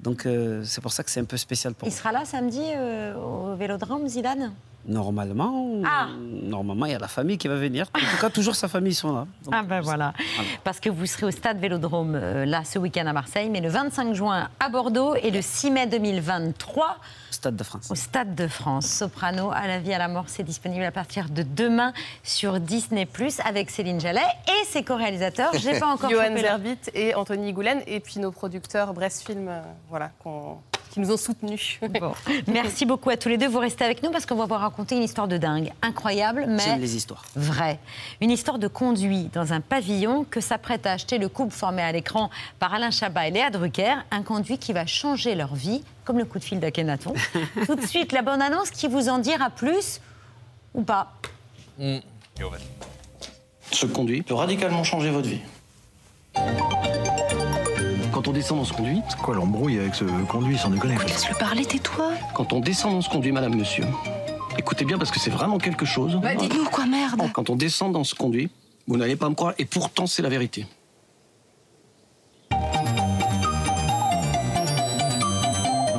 Donc, euh, c'est pour ça que c'est un peu spécial pour Il moi. sera là samedi euh, au Vélodrome, Zidane? Normalement, Ah. normalement, il y a la famille qui va venir. En tout cas, toujours sa famille sont là. Donc, Ah ben voilà. Voilà. Parce que vous serez au stade Vélodrome là ce week-end à Marseille, mais le 25 juin à Bordeaux et le 6 mai 2023 Stade de France. Au Stade de France. Soprano, à la vie, à la mort, c'est disponible à partir de demain sur Disney+, avec Céline Jallet et ses co-réalisateurs. J'ai pas encore <laughs> Johan Zerbit et Anthony Goulen, et puis nos producteurs Brest Film, euh, voilà, qu'on- qui nous ont soutenus. Bon. <laughs> <laughs> Merci beaucoup à tous les deux. Vous restez avec nous parce qu'on va vous raconter une histoire de dingue. Incroyable, mais J'aime les histoires. vraie. Une histoire de conduit dans un pavillon que s'apprête à acheter le couple formé à l'écran par Alain Chabat et Léa Drucker. Un conduit qui va changer leur vie, comme le coup de fil d'Akhenaton. <laughs> Tout de suite, la bonne annonce qui vous en dira plus ou pas. Ce conduit peut radicalement changer votre vie. Quand on descend dans ce conduit. C'est quoi l'embrouille avec ce conduit sans déconner Laisse-le parler, tais-toi. Quand on descend dans ce conduit, madame, monsieur, écoutez bien parce que c'est vraiment quelque chose. Bah, dites-nous quoi, merde. Quand on descend dans ce conduit, vous n'allez pas me croire, et pourtant c'est la vérité. Non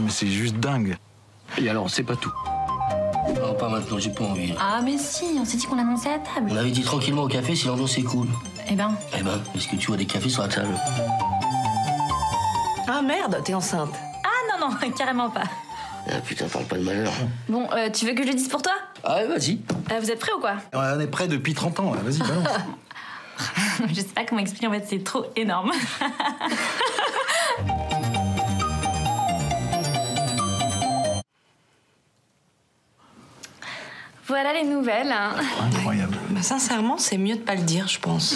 mais c'est juste dingue. Et alors, c'est pas tout. Non, pas maintenant, j'ai pas envie. Ah, mais si, on s'est dit qu'on l'annonçait à table. On avait dit tranquillement au café si l'ambiance est cool. Eh ben. Eh ben, est-ce que tu vois des cafés sur la table? Ah merde, t'es enceinte. Ah non, non, <laughs> carrément pas. Ah putain, parle pas de malheur. Bon, euh, tu veux que je le dise pour toi? Ah ouais, vas-y. Euh, Vous êtes prêts ou quoi? On est prêt depuis 30 ans, vas-y, balance. <laughs> Je sais pas comment expliquer, en fait, c'est trop énorme. <laughs> voilà les nouvelles. hein. Incroyable. Bah, sincèrement, c'est mieux de pas le dire, je pense.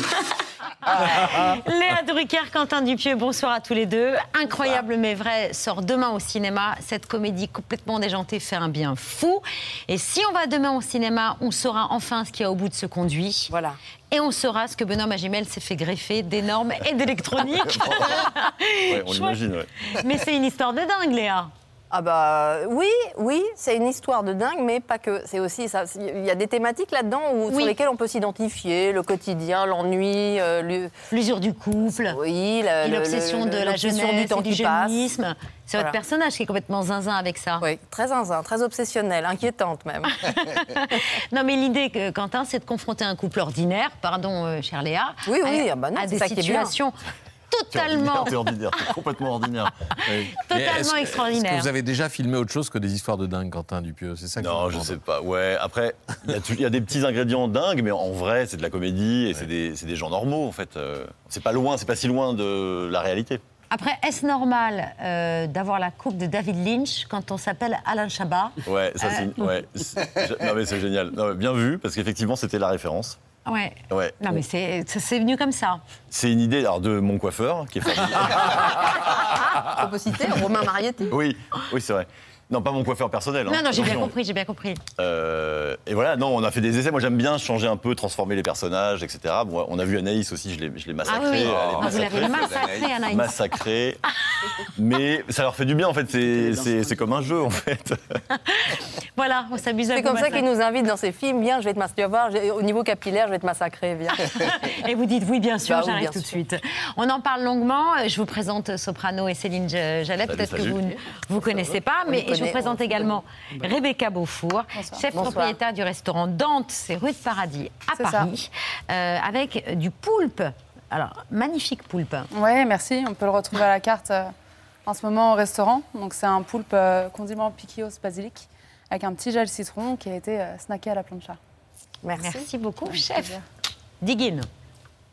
Léa Drucker, Quentin Dupieux, bonsoir à tous les deux. Incroyable mais vrai sort demain au cinéma. Cette comédie complètement déjantée fait un bien fou. Et si on va demain au cinéma, on saura enfin ce qu'il y a au bout de ce conduit. Voilà. Et on saura ce que Benoît Magimel s'est fait greffer d'énormes et d'électronique. <laughs> Ouais, on l'imagine, ouais. Mais c'est une histoire de dingue, Léa. Ah bah oui, oui, c'est une histoire de dingue, mais pas que. C'est aussi ça. Il y a des thématiques là-dedans où- sur lesquelles on peut s'identifier le quotidien, l'ennui, euh, l'usure du couple, oui, l'obsession de la jeunesse du temps et du jeunisme. C'est votre personnage qui est complètement zinzin avec ça. Oui, très zinzin, très obsessionnelle, inquiétante même. <laughs> Non, mais l'idée, que, Quentin, c'est de confronter un couple ordinaire, pardon, euh, chère Léa, Oui, oui, à, ah bah non, à des situations totalement, T'es ordinaire, t'es complètement ordinaire. <laughs> Oui. totalement Est-ce que vous avez déjà filmé autre chose que des histoires de dingue, Quentin Dupieux? C'est ça que Non, je sais pas. Ouais, après, il y, a y des petits ingrédients dingues, mais en vrai, c'est de la comédie et c'est des, c'est des gens normaux, en fait. Euh, C'est pas loin, c'est pas si loin de la réalité. Après, est-ce normal euh, d'avoir la coupe de David Lynch quand on s'appelle Alain Chabat? Ouais, ça, c'est. Euh, Ouais, <laughs> c'est- non, mais c'est génial. Non, mais bien vu, parce qu'effectivement, c'était la référence. Ouais. Ouais. Non, mais c'est venu comme ça. C'est une idée alors, de mon coiffeur, qui est <laughs> formidable. Peut citer Romain Marietti. oui, oui, c'est vrai. Non, pas mon coiffeur personnel. hein. Non, non, j'ai bien compris, j'ai bien compris. Euh, et voilà, non, on a fait des essais. Moi, j'aime bien changer un peu, transformer les personnages, etc. Bon, on a vu Anaïs aussi, je l'ai je l'ai massacrée. Ah oui, est Ah, vous l'avez massacrée, Anaïs. Massacrée. Mais ça leur fait du bien, en fait. C'est- C'est c'est comme un jeu, en fait. <laughs> Voilà, on s'amuse à C'est comme ça massacrer. qu'il nous invite dans ses films. Viens, je vais te massacrer. Au niveau capillaire, je vais te massacrer. Viens. <laughs> Et vous dites oui, bien sûr, Bah j'arrive bien tout de suite. On en parle longuement. Je vous présente Soprano et Céline Jallet. Peut-être que vous ne vous connaissez pas, mais je vous présente également Rebecca Beaufour, chef Bonsoir. propriétaire du restaurant Dante, c'est rue de Paradis à. Paris, euh, avec du poulpe. Alors, magnifique poulpe. Oui, merci. On peut le retrouver à la carte euh, en ce moment au restaurant. Donc c'est un poulpe euh, condiment piquillos basilic avec un petit gel citron qui a été euh, snacké à la plancha. Merci, beaucoup, chef. Diggin.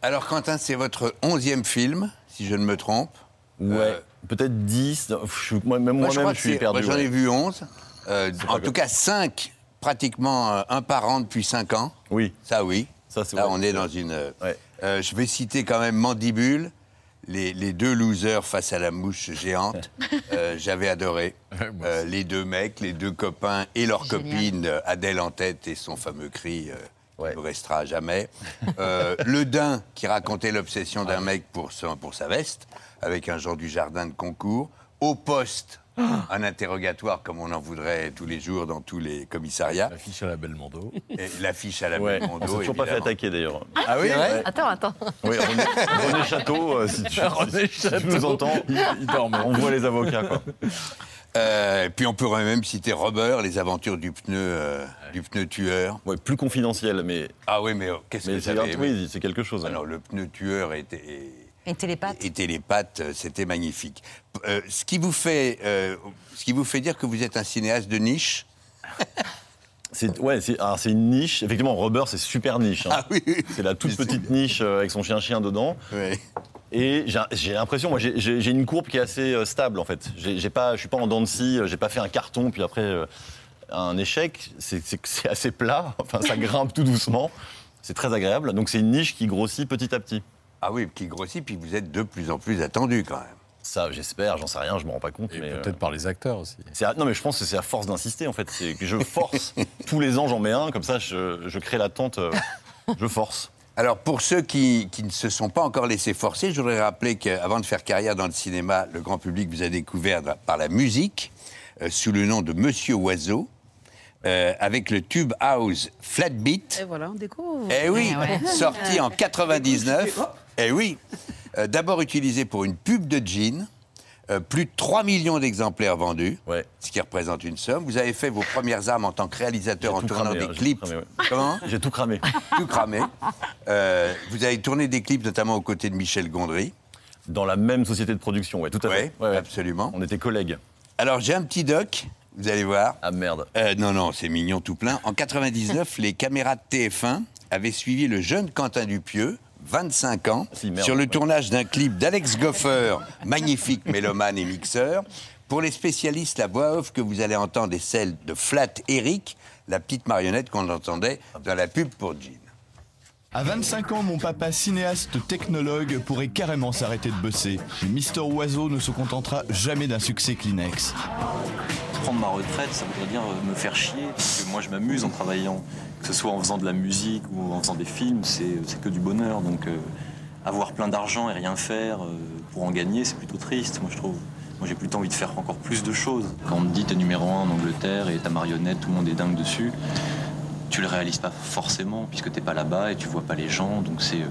Alors, Quentin, c'est votre onzième film, si je ne me trompe. Ouais, peut-être 10. Je suis- moi- Même Moi, je moi-même, je suis perdu. moi, J'en ouais. ai vu 11. Euh, en tout cas, 5, pratiquement euh, un par an depuis 5 ans. Oui. Ça, oui. Ça, c'est Là, vrai. on est dans une. euh, euh, je vais citer quand même Mandibule, les, les deux losers face à la mouche géante. <laughs> Euh, J'avais adoré. Euh, les deux mecs, les deux copains et leur Génial. copine, Adèle en tête et son fameux cri. euh, qui ne restera à jamais. <laughs> Euh, le Dain, qui racontait l'obsession d'un mec pour, son- pour sa veste, avec un genre du jardin de concours. Au poste, un interrogatoire comme on en voudrait tous les jours dans tous les commissariats. L'affiche à la Belmondo. Et L'affiche à la Ouais, Belmondo. on s'est toujours pas fait attaquer d'ailleurs. Ah oui Attends, attends. Oui, René, René Château, euh, si tu, René si tu Château. nous entends, on voit les avocats. Quoi. Euh, et puis on pourrait même citer Robert, les aventures du pneu, euh, du pneu tueur. Ouais, plus confidentiel, mais. Ah oui, mais euh, qu'est-ce que c'est oui, c'est quelque chose. hein. Alors le pneu tueur était. Et télépathe. Et télépathe, euh, c'était magnifique. Euh, ce, qui vous fait, euh, ce qui vous fait dire que vous êtes un cinéaste de niche <laughs> C'est ouais, c'est alors, c'est une niche. Effectivement, Rubber, c'est super niche. hein. Ah oui. C'est la toute petite niche euh, avec son chien-chien dedans. Oui. Et j'ai l'impression, moi, j'ai- une courbe qui est assez stable en fait. J'ai pas, je suis pas en dents de scie. J'ai pas fait un carton puis après euh, un échec. C'est assez plat. <laughs> Enfin, ça grimpe tout doucement. C'est très agréable. Donc c'est une niche qui grossit petit à petit. Ah oui, qui grossit, puis vous êtes de plus en plus attendu quand même. Ça, j'espère, j'en sais rien, je me rends pas compte. Et mais, peut-être par les acteurs aussi. c'est à- non, mais je pense que c'est à force d'insister en fait. C'est que je force. <laughs> Tous les ans, j'en mets un, comme ça, je, je crée l'attente. euh, je force. Alors, pour ceux qui, qui ne se sont pas encore laissés forcer, je voudrais rappeler qu'avant de faire carrière dans le cinéma, le grand public vous a découvert par la musique, euh, sous le nom de Monsieur Oiseau, euh, avec le tube house Flatbeat. Et voilà, on découvre. Eh oui, sorti en <laughs> 99. Eh oui. Euh, D'abord utilisé pour une pub de jean. euh, plus de 3 millions d'exemplaires vendus, ce qui représente une somme. Vous avez fait vos premières armes en tant que réalisateur en tournant cramé, des hein, clips. Comment? <laughs> J'ai tout cramé. Tout cramé. Euh, vous avez tourné des clips notamment aux côtés de Michel Gondry. Dans la même société de production, oui, tout à fait. Oui, absolument. On était collègues. Alors j'ai un petit doc, vous allez voir. Ah merde. Euh, non, non, c'est mignon tout plein. En 99, <laughs> les caméras de TF1 avaient suivi le jeune Quentin Dupieux, 25 ans, merde, sur le ouais. tournage d'un clip d'Alex Goffer, <laughs> magnifique mélomane et mixeur. Pour les spécialistes, la voix off que vous allez entendre est celle de Flat Eric, la petite marionnette qu'on entendait dans la pub pour Jean. À 25 ans, mon papa cinéaste technologue pourrait carrément s'arrêter de bosser. Mais Mister Oiseau ne se contentera jamais d'un succès Kleenex. Prendre ma retraite, ça voudrait dire euh, me faire chier, parce que moi je m'amuse en travaillant, que ce soit en faisant de la musique ou en faisant des films, c'est c'est que du bonheur. Donc euh, avoir plein d'argent et rien faire euh, pour en gagner, c'est plutôt triste, moi je trouve. Moi j'ai plutôt envie de faire encore plus de choses. Quand on te dit t'es numéro un en Angleterre et ta marionnette, tout le monde est dingue dessus, tu le réalises pas forcément puisque t'es pas là-bas et tu vois pas les gens, donc c'est euh,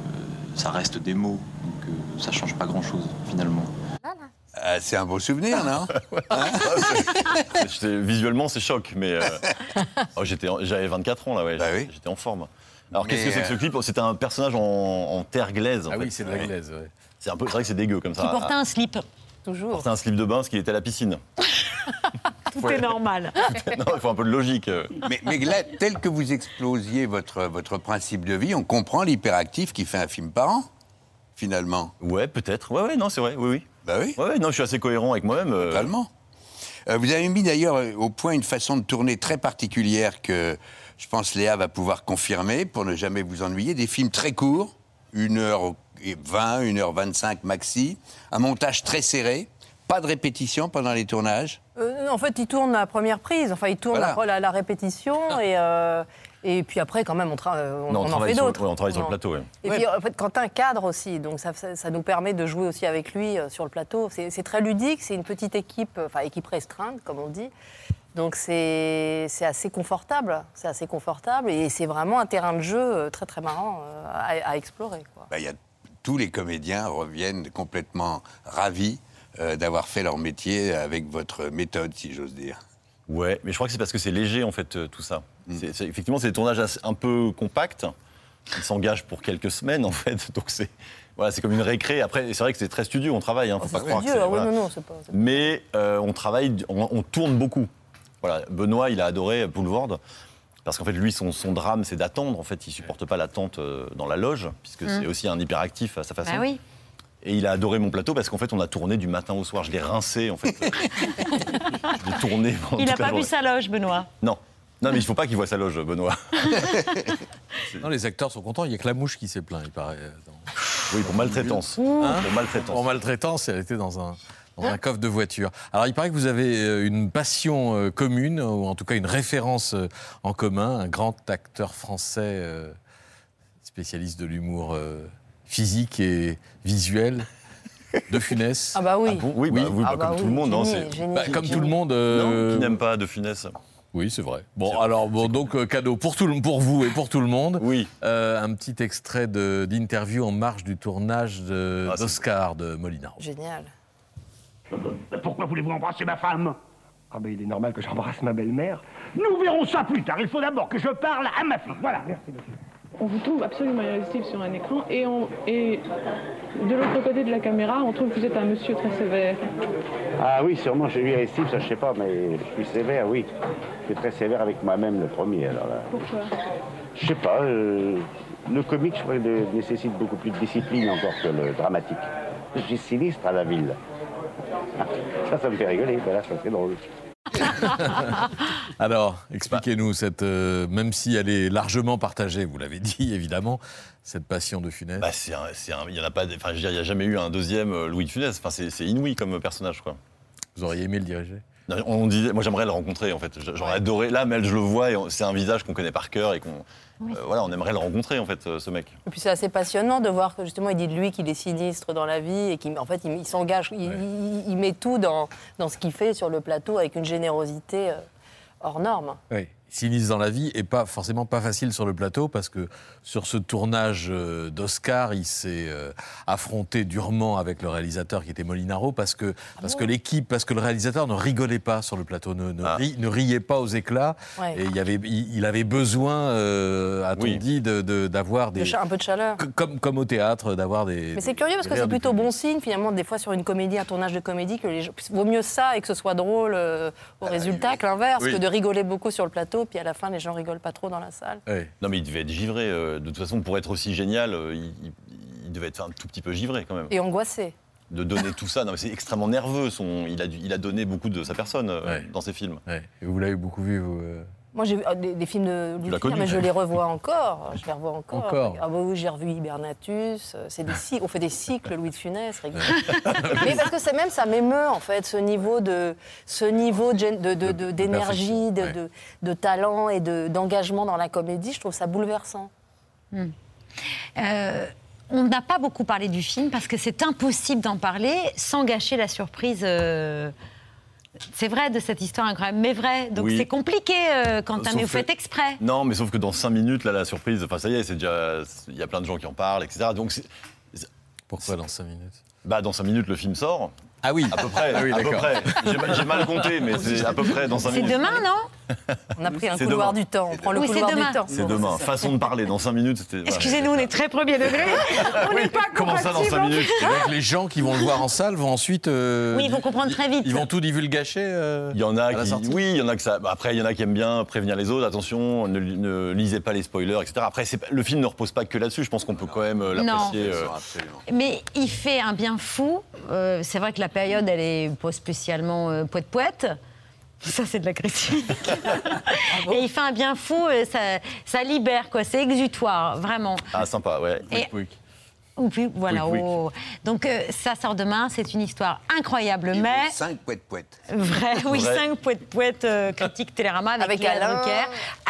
ça reste des mots, donc euh, ça change pas grand-chose finalement. Ah, c'est un beau souvenir, non? <laughs> J'étais- Visuellement, c'est choc, mais euh, oh, j'avais 24 ans là, ouais, j'étais en forme. Alors qu'est-ce que c'est que ce euh, clip? C'était un personnage en, en terre glaise. en Ah fait. oui, c'est de la glaise, ouais. C'est un peu, c'est vrai que c'est dégueu comme ça. Qui portait un slip. Toujours. portait un slip de bain, parce qu'il était à la piscine. <laughs> Tout est normal. <laughs> non, il faut un peu de logique. Mais, mais là, tel que vous explosiez votre, votre principe de vie, on comprend l'hyperactif qui fait un film par an, finalement. Ouais, peut-être. Ouais, ouais, non, c'est vrai. Oui, oui. Bah oui. Ouais, ouais, non, je suis assez cohérent avec moi-même. euh. Totalement. Euh, vous avez mis d'ailleurs euh, au point une façon de tourner très particulière que je pense Léa va pouvoir confirmer pour ne jamais vous ennuyer. Des films très courts, 1h20, 1h25 maxi, un montage très serré, pas de répétition pendant les tournages. Euh, en fait, il tourne la première prise. Enfin, il tourne Voilà. après la, la répétition et, euh, et puis après, quand même, on, tra- euh, on, Non, on, on en travaille fait sur, d'autres. ouais, on travaille sur le plateau. Et puis, en fait, Quentin cadre aussi, donc ça, ça- ça nous permet de jouer aussi avec lui euh, sur le plateau. C'est très ludique, c'est une petite équipe, enfin équipe restreinte, comme on dit. Donc c'est c'est assez confortable, c'est assez confortable et c'est vraiment un terrain de jeu très très marrant euh, à, à explorer. quoi. Bah, il y a- tous les comédiens reviennent complètement ravis euh, d'avoir fait leur métier avec votre méthode, si j'ose dire. Ouais, mais je crois que c'est parce que c'est léger en fait euh, tout ça. C'est- c'est- effectivement, c'est des tournages assez- un peu compacts. Ils s'engagent pour quelques semaines en fait, <laughs> donc c'est voilà, c'est comme une récré. Après, c'est vrai que c'est très studieux, on travaille. Hein, faut pas croire que Dieu, c'est- ah oui, non, non, c'est pas. c'est pas- Mais euh, on travaille, on, on tourne beaucoup. Voilà, Benoît, il a adoré Boulevard. Parce qu'en fait, lui, son, son drame, c'est d'attendre. En fait, il supporte pas l'attente dans la loge, puisque Mm. c'est aussi un hyperactif à sa façon. Bah oui. Et il a adoré mon plateau parce qu'en fait, on a tourné du matin au soir. Je l'ai rincé, en fait. <laughs> je l'ai tourné Il n'a pas vu sa loge, Benoît. Non. Non, mais il faut pas qu'il voit sa loge, Benoît. <laughs> Non, les acteurs sont contents. Il n'y a que la mouche qui s'est plaint, il paraît. Oui, pour maltraitance. Hein Pour maltraitance. Pour maltraitance, elle était dans un, dans un coffre de voiture. Alors, il paraît que vous avez euh, une passion euh, commune, ou en tout cas une référence euh, en commun, un grand acteur français spécialiste de l'humour euh, physique et visuel. De Funès. <laughs> Ah bah oui. bon Oui, bah, oui, Ah bah, bah comme oui, tout le monde. hein, génie, c'est- génie, Bah, comme génie. tout le monde. euh, Non, qui n'aime pas de finesse. Oui, c'est vrai. Bon, alors, bon, donc, euh, cadeau pour, tout le, pour vous et pour tout le monde. Oui. Euh, un petit extrait de- d'interview en marge du tournage de- Ah, d'Oscar de Molinaro. Génial. Pourquoi voulez-vous embrasser ma femme? Ah ben il est normal que j'embrasse ma belle-mère. Nous verrons ça plus tard. Il faut d'abord que je parle à ma fille. Voilà, merci monsieur. On vous trouve absolument irrésistible sur un écran et, on, et de l'autre côté de la caméra, on trouve que vous êtes un monsieur très sévère. Ah oui, sûrement, je suis irrésistible, ça je sais pas, mais je suis sévère, oui. Je suis très sévère avec moi-même le premier, alors là. Pourquoi? Je sais pas, euh, le comique, je crois, de- nécessite beaucoup plus de discipline encore que le dramatique. Je suis sinistre à la ville. Ça, ça me fait rigoler, voilà, ça c'est drôle. <laughs> Alors, expliquez-nous, cette, euh, même si elle est largement partagée, vous l'avez dit <laughs> évidemment, cette passion de Funès. Bah, c'est un- c'est un- il y en a pas, enfin, je veux dire, il n'y a jamais eu un deuxième euh, Louis de Funès. Enfin, c'est c'est inouï comme personnage, quoi. Vous auriez aimé le diriger? On disait, moi j'aimerais le rencontrer en fait. J'aurais adoré. Là, Mel, je le vois et c'est un visage qu'on connaît par cœur et qu'on, euh, voilà, on aimerait le rencontrer en fait, euh, ce mec. Et puis c'est assez passionnant de voir que justement il dit de lui qu'il est sinistre dans la vie et qu'en fait il, il s'engage, il, il- il met tout dans, dans ce qu'il fait sur le plateau avec une générosité euh, hors norme. Oui. Sinistre dans la vie et pas forcément pas facile sur le plateau parce que sur ce tournage euh, d'Oscar, il s'est euh, affronté durement avec le réalisateur qui était Molinaro parce que parce que l'équipe, parce que le réalisateur ne rigolait pas sur le plateau, ne, ne, ri- ne riait pas aux éclats Ouais. et il y avait il, il avait besoin, euh, a-t-on Oui. dit, de- d'avoir De des un peu de chaleur. comme comme au théâtre, d'avoir des. Mais c'est curieux parce que c'est plutôt bon signe finalement des fois sur une comédie, un tournage de comédie que les gens, vaut mieux ça et que ce soit drôle euh, au résultat que l'inverse, Oui. que de rigoler beaucoup sur le plateau puis à la fin les gens rigolent pas trop dans la salle. Non, mais il devait être givré. euh, de toute façon, pour être aussi génial, euh, il, devait être un tout petit peu givré quand même. Et angoissé. De donner tout ça, non, mais c'est extrêmement nerveux. Son, il, a, dû- il a donné beaucoup de sa personne euh, dans ses films. Et vous l'avez beaucoup vu, vous euh Moi, j'ai vu euh, des, des films de Louis l'as de Funès, connu. mais je les revois encore. Je les revois encore. Encore. Ah bah oui, j'ai revu Hibernatus. euh, C'est des cycles. On fait des cycles Louis de Funès <laughs> mais parce que c'est même ça m'émeut en fait, ce niveau de, ce niveau de gén- de- de- de- d'énergie, de, de- de talent et de- d'engagement dans la comédie. Je trouve ça bouleversant. Hmm. Euh, on n'a pas beaucoup parlé du film parce que c'est impossible d'en parler sans gâcher la surprise. euh, C'est vrai de cette histoire incroyable, mais vrai. Donc Oui. c'est compliqué, euh, mais vous que- faites exprès. Non, mais sauf que dans 5 minutes, là, la surprise, enfin, ça y est, c'est déjà. Il y a plein de gens qui en parlent, etc. Donc, c'est- Pourquoi dans 5 minutes? Bah, dans 5 minutes, le film sort. Ah oui À peu près. Ah oui, à peu d'accord. près. J'ai mal- J'ai mal compté, mais <laughs> c'est à peu près dans 5 C'est minutes. demain, non On a pris un C'est couloir demain. du temps. On prend le Oui, c'est couloir demain. du temps. C'est demain. Façon de parler, dans 5 minutes, c'était. Excusez-nous, on est très premier degré. <laughs> On n'est pas Comment ça, dans 5 compatibles. minutes <laughs> donc les gens qui vont le voir en salle vont ensuite. euh, Oui, ils vont comprendre très vite. Ils vont tout divulgacher. euh, Il y en a qui, oui, il y en a que ça. bah, Après, il y en a qui aiment bien prévenir les autres. Attention, ne, ne lisez pas les spoilers, etc. Après, c'est le film ne repose pas que là-dessus. Je pense qu'on peut quand même euh, l'apprécier. euh, Mais il fait un bien fou. Euh, c'est vrai que la période, elle est pas spécialement euh, poète-poète. Ça, c'est de la critique. <laughs> Et il fait un bien fou, euh, ça, ça libère, quoi. C'est exutoire, vraiment. Ah, sympa, ouais. Et- Ou puis, voilà. Oh. Donc, euh, ça sort demain. C'est une histoire incroyable, mais. 5 poètes poètes. Vrai, <laughs> oui, Vrai. cinq poètes poètes euh, critiques Télérama avec, Alain. Drucker,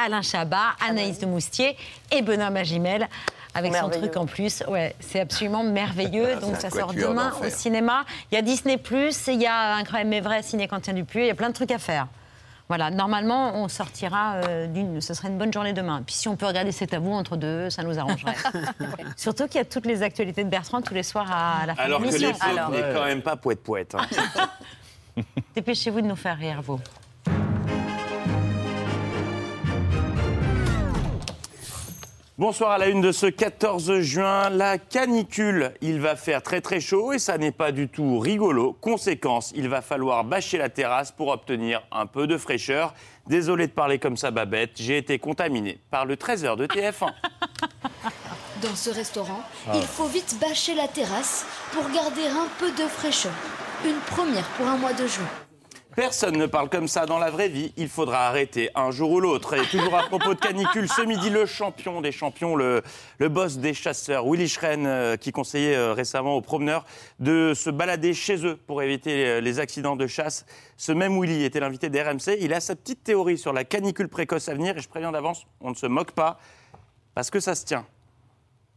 Alain Chabat, Anaïs de Moustier et Benoît Magimel avec son truc en plus. Ouais, c'est absolument merveilleux. Ah, Donc ça sort demain au cinéma. Il y a Disney+, il y a Incroyable mais vrai, Ciné Quentin Dupieux, il y a plein de trucs à faire. Voilà, normalement, on sortira euh, d'une. Ce serait une bonne journée demain. Puis si on peut regarder C'est à vous entre deux, ça nous arrangerait. <laughs> Surtout qu'il y a toutes les actualités de Bertrand tous les soirs à, la fin Alors de que l'émission. Alors, n'est quand même pas poète-poète. hein. <laughs> dépêchez-vous de nous faire rire, vous. Bonsoir à la une de ce 14 juin. La canicule, il va faire très très chaud et ça n'est pas du tout rigolo. Conséquence, il va falloir bâcher la terrasse pour obtenir un peu de fraîcheur. Désolé de parler comme ça, Babette, j'ai été contaminé par le 13h de TF1. <laughs> Dans ce restaurant, Ah. il faut vite bâcher la terrasse pour garder un peu de fraîcheur. Une première pour un mois de juin. Personne ne parle comme ça dans la vraie vie. Il faudra arrêter un jour ou l'autre. Et toujours à propos de canicule, ce midi, le champion des champions, le, le boss des chasseurs, Willy Schren, euh, qui conseillait euh, récemment aux promeneurs de se balader chez eux pour éviter euh, les accidents de chasse. Ce même Willy était l'invité d'RMC. Il a sa petite théorie sur la canicule précoce à venir. Et je préviens d'avance, on ne se moque pas parce que ça se tient.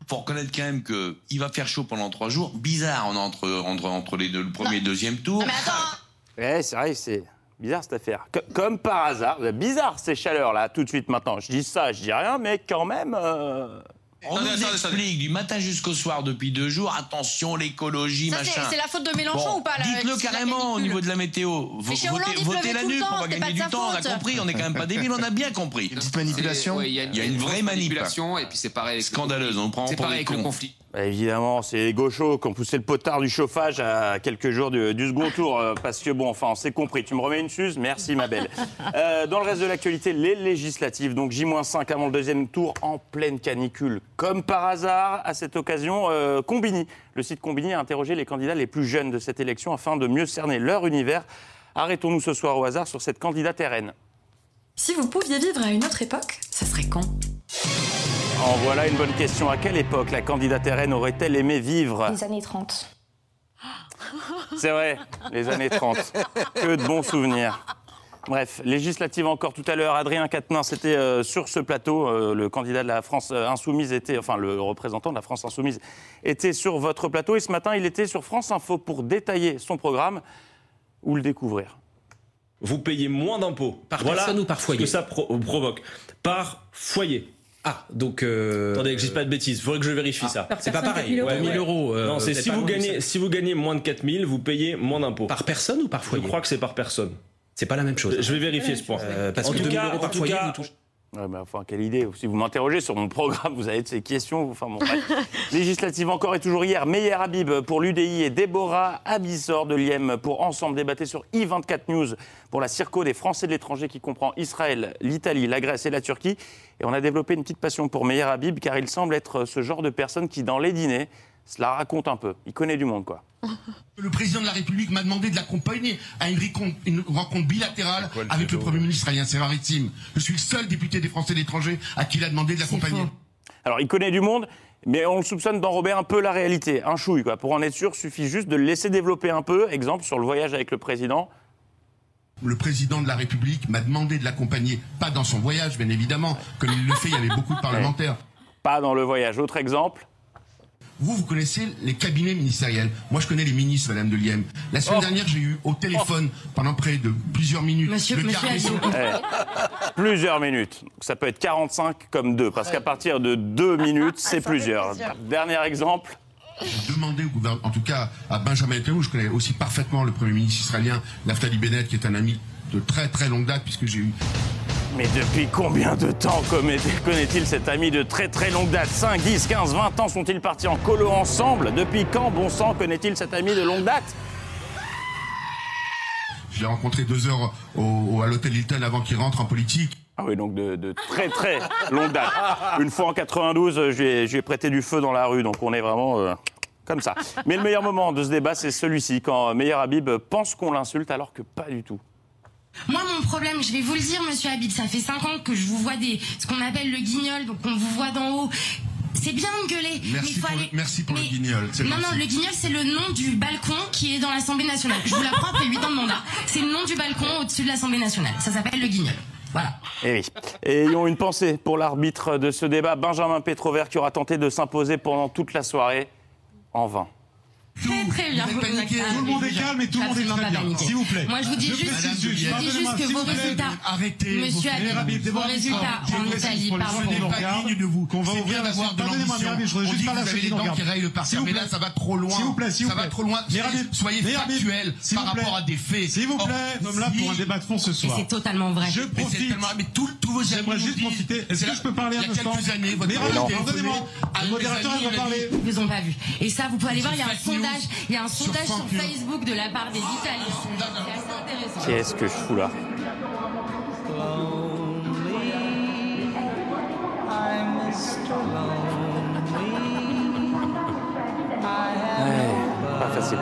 faut reconnaître quand même qu'il va faire chaud pendant trois jours. Bizarre, on est entre, entre, entre les deux, le premier et le deuxième tour. Ouais, c'est vrai, c'est bizarre cette affaire. Co- comme par hasard, bizarre ces chaleurs là, tout de suite maintenant. Je dis ça, je dis rien, mais quand même. euh, On nous explique du matin jusqu'au soir depuis deux jours, attention, l'écologie, machin. c'est la faute de Mélenchon ou pas, Dites-le carrément au niveau de la météo. Mais chez Hollande, il votez la nuque, on va gagner du temps, on a compris, on est quand même pas débiles, on a bien compris. Une petite manipulation. Ouais, Il y a, il y a une vraie manip. manipulation, et puis c'est pareil. Scandaleuse, on prend C'est pour pareil avec le conflit. Bah, évidemment, c'est les gauchos qui ont poussé le potard du chauffage à quelques jours du, du second tour. euh, parce que, bon, enfin, on s'est compris. Tu me remets une suze? Merci, ma belle. <laughs> Euh, dans le reste de l'actualité, les législatives. Donc, J-5 avant le deuxième tour en pleine canicule. Comme par hasard, à cette occasion, euh, Combini. Le site Combini a interrogé les candidats les plus jeunes de cette élection afin de mieux cerner leur univers. Arrêtons-nous ce soir au hasard sur cette candidate RN. Si vous pouviez vivre à une autre époque, ce serait quand? En voilà une bonne question. À quelle époque la candidate RN aurait-elle aimé vivre Les années 30. C'est vrai, les années 30. Que de bons souvenirs. Bref, législative encore tout à l'heure. Adrien Quatennens c'était euh, sur ce plateau. Euh, le candidat de la France euh, Insoumise était, enfin le représentant de la France Insoumise était sur votre plateau. Et ce matin, il était sur France Info pour détailler son programme ou le découvrir. vous payez moins d'impôts. Par personne ou par foyer Ce que ça pro- provoque. Par foyer. Ah, donc. euh, Attendez, que je dise pas de bêtises. Il faudrait que je vérifie ça. Par C'est pas personne, pareil. 4 000 euros. Ouais, 1000 euros, euh, non, c'est si vous, gagnez, ça. si vous gagnez moins de 4000, vous payez moins d'impôts. Par personne ou par foyer Je crois que c'est par personne. C'est pas la même chose. Je vais vérifier ce point. Euh, parce en que tout 2000 cas, euros en par tout foyer, cas, vous touchez. Ouais, mais enfin, quelle idée. Si vous m'interrogez sur mon programme, vous avez de ces questions. Enfin, bon. <laughs> Législative encore et toujours hier. Meyer Habib pour l'UDI et Déborah Abissor de l'IEM pour Ensemble débattre sur i24 News pour la circo des Français de l'étranger qui comprend Israël, l'Italie, la Grèce et la Turquie. Et on a développé une petite passion pour Meyer Habib car il semble être ce genre de personne qui, dans les dîners, se la raconte un peu. Il connaît du monde, quoi. Le président de la République m'a demandé de l'accompagner à une, rencontre bilatérale avec le Premier ministre. C'est rarissime. Je suis le seul député des Français de l'étranger à qui il a demandé de l'accompagner. Alors, il connaît du monde, mais on le soupçonne d'enrober un peu la réalité. Un chouille, quoi. Pour en être sûr, suffit juste de le laisser développer un peu. Exemple, sur le voyage avec le président. Le président de la République m'a demandé de l'accompagner, pas dans son voyage, bien évidemment, comme il le fait, il y avait beaucoup de parlementaires. Pas dans le voyage. Autre exemple Vous, vous connaissez les cabinets ministériels. Moi, je connais les ministres, Madame de Liem. La semaine Oh. dernière, j'ai eu au téléphone pendant près de plusieurs minutes Monsieur- le monsieur. Eh, plusieurs minutes. Ça peut être 45 comme 2, parce qu'à partir de 2 minutes, <laughs> c'est plusieurs. Dernier exemple. J'ai demandé au gouvernement, en tout cas à Benjamin Netanyahu, je connais aussi parfaitement le Premier ministre israélien, Naftali Bennett, qui est un ami de très très longue date, puisque j'ai eu Mais depuis combien de temps connaît-il cet ami de très très longue date? 5, 10, 15, 20 ans sont-ils partis en colo ensemble? Depuis quand, bon sang, connaît-il cet ami de longue date? Je l'ai rencontré deux heures au, au- à l'hôtel Hilton avant qu'il rentre en politique. Ah oui, donc de, de très très longue date. Une fois en 92, euh, je lui ai, je lui ai prêté du feu dans la rue, donc on est vraiment euh, comme ça. Mais le meilleur moment de ce débat, c'est celui-ci, quand Meyer Habib pense qu'on l'insulte alors que pas du tout. Moi, mon problème, je vais vous le dire, monsieur Habib, ça fait 5 ans que je vous vois des, ce qu'on appelle le guignol, donc on vous voit d'en haut. C'est bien de gueuler. mais Merci il faut pour, le, aller- merci pour le guignol. Non, non, le guignol, c'est le nom du balcon qui est dans l'Assemblée nationale. Je vous l'apprends après 8 ans de mandat. C'est le nom du balcon au-dessus de l'Assemblée nationale. Ça s'appelle le guignol. Voilà. Et oui. Et ayons une pensée pour l'arbitre de ce débat, Benjamin Pétrovert, qui aura tenté de s'imposer pendant toute la soirée en vain. Très très bien. Vous paniqué, tout le monde est calme et tout le monde est très bien. S'il vous plaît. Moi, je vous dis juste, je vous dis juste que vos plaît. résultats. Arrêtez, Monsieur Habib, vos résultats en Italie, pardon. Ce n'est pas digne de vous. Qu'on va ouvrir la suite. de l'ambition. On juste dit que vous avez les dents qui rayent le vous mais là, plaît. ça va trop loin. S'il vous plaît, s'il vous Ça va plaît. trop loin. Soyez- factuel par plaît. rapport à des faits. S'il vous plaît, nous sommes là pour un débat de fond ce soir. c'est totalement vrai. Je profite. mais tous vos amis J'aimerais juste profiter. Est-ce que je peux parler un Il y a instant quelques années, votre modérateur, va parler. Ils vous ont pas vu. Et ça, vous pouvez aller voir, il y a un news sondage, il y a un sondage sur. Facebook de la part des Italiens. C'est assez intéressant. Qu'est-ce que je fous là Ouais, Pas facile.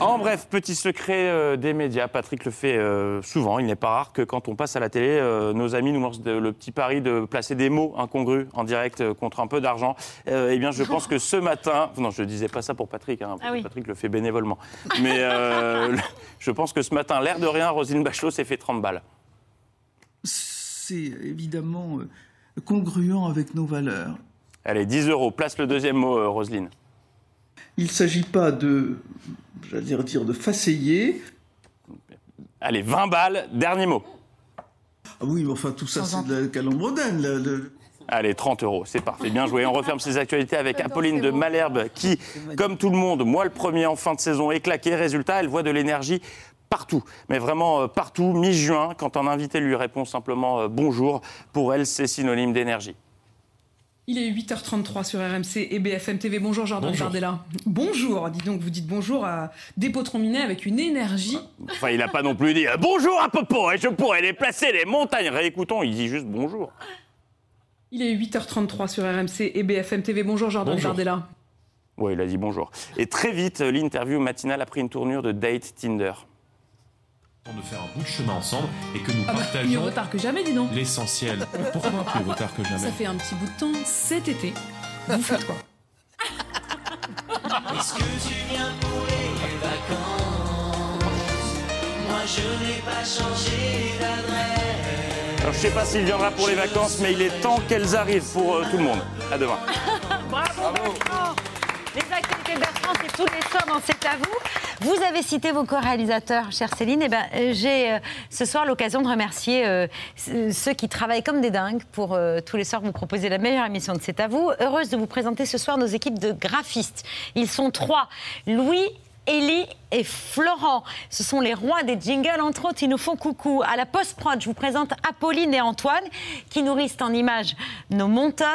En bref, petit secret euh, des médias, Patrick le fait euh, souvent. Il n'est pas rare que quand on passe à la télé, euh, nos amis nous lancent de- le petit pari de placer des mots incongrus en direct euh, contre un peu d'argent. Euh, eh bien, je pense que ce matin, non, je disais pas ça pour Patrick. hein, Ah oui. Patrick le fait bénévolement. Mais euh, <laughs> je pense que ce matin, l'air de rien, Roselyne Bachelot s'est fait 30 balles. C'est évidemment congruent avec nos valeurs. Allez, 10 euros. Place le deuxième mot, Roselyne. Il ne s'agit pas de, j'allais dire, de faceiller. Allez, 20 balles. Dernier mot. Ah oui, mais enfin tout ça c'est de la calombrdaine. là, le- Allez, 30 euros, c'est parfait, bien joué. On referme ces actualités avec Apolline de Malherbe qui, comme tout le monde, moi le premier en fin de saison, est claqué. Résultat, elle voit de l'énergie partout, mais vraiment euh, partout, mi-juin, quand un invité lui répond simplement euh, bonjour, pour elle, c'est synonyme d'énergie. Il est 8h33 sur RMC et BFM TV. Bonjour Jordan Bonjour. Bardella. Bonjour, dis donc, vous dites bonjour à Dépôt Minet avec une énergie. Enfin, il n'a pas non plus dit euh, bonjour à Popo et je pourrais déplacer les montagnes. Réécoutons, il dit juste bonjour. Il est 8h33 sur RMC et BFM TV. Bonjour Jordan Bonjour. Bardella. Oui, il a dit bonjour. Et très vite, l'interview matinale a pris une tournure de date Tinder. De faire un bout de chemin ensemble et que nous Ah bah, mieux partageons vaut tard que jamais, dis donc. l'essentiel. Pourquoi <laughs> plus vaut tard que jamais Ça fait un petit bout de temps, cet été. Vous <laughs> faites quoi <laughs> Est-ce que tu viens pour les vacances Moi je n'ai pas changé d'adresse. Alors, je sais pas s'il viendra pour les vacances, mais il est temps qu'elles arrivent pour euh, tout le monde. À demain. Bravo, Bertrand Les actualités de Bertrand, c'est tous les soirs dans C'est à vous. Vous avez cité vos co-réalisateurs, chère Céline. Eh ben, euh, j'ai euh, ce soir l'occasion de remercier euh, ceux qui travaillent comme des dingues pour tous les soirs vous proposer la meilleure émission de C'est à vous. Heureuse de vous présenter ce soir nos équipes de graphistes. Ils sont trois. Louis, Élie et Florent. Ce sont les rois des jingles, entre autres, ils nous font coucou. À la post-prod, je vous présente Apolline et Antoine qui nourrissent en images nos monteurs.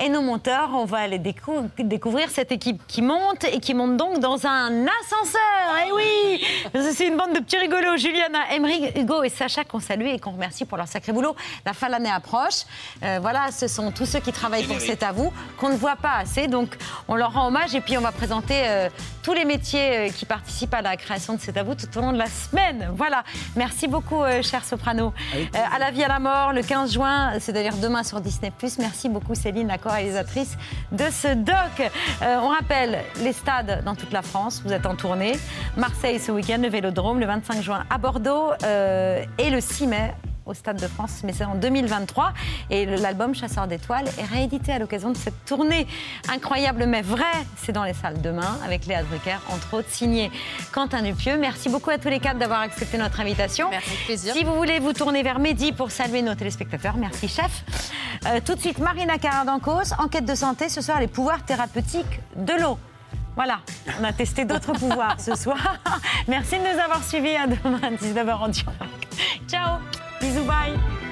Et nos monteurs, on va aller décou- découvrir cette équipe qui monte et qui monte donc dans un ascenseur. Eh oui C'est une bande de petits rigolos. Juliana, Emery, Hugo et Sacha qu'on salue et qu'on remercie pour leur sacré boulot. La fin de l'année approche. Euh, voilà, ce sont tous ceux qui travaillent pour C'est à vous, qu'on ne voit pas assez. Donc, on leur rend hommage et puis on va présenter euh, tous les métiers euh, qui participent à la création de C'est à vous tout au long de la semaine. Voilà. Merci beaucoup, euh, cher Soprano. Euh, à la vie, à la mort, le 15 juin, c'est-à-dire demain sur Disney+. Merci beaucoup, Céline, la co-réalisatrice de ce doc. On rappelle les stades dans toute la France. Vous êtes en tournée. Marseille ce week-end, le Vélodrome, le 25 juin à Bordeaux euh, et le 6 mai au Stade de France, mais c'est en 2023. Et l'album Chasseur d'étoiles est réédité à l'occasion de cette tournée incroyable mais vraie. C'est dans les salles demain avec Léa Drucker, entre autres, signé Quentin Dupieux. Merci beaucoup à tous les quatre d'avoir accepté notre invitation. Merci, plaisir. Si vous voulez vous tourner vers Mehdi pour saluer nos téléspectateurs, merci chef. Euh, tout de suite, Marina Caradancos, enquête de santé, ce soir les pouvoirs thérapeutiques de l'eau. Voilà, on a testé d'autres <laughs> pouvoirs ce soir. Merci de nous avoir suivis. À demain, 19h en direct. Ciao, Fiz o bem.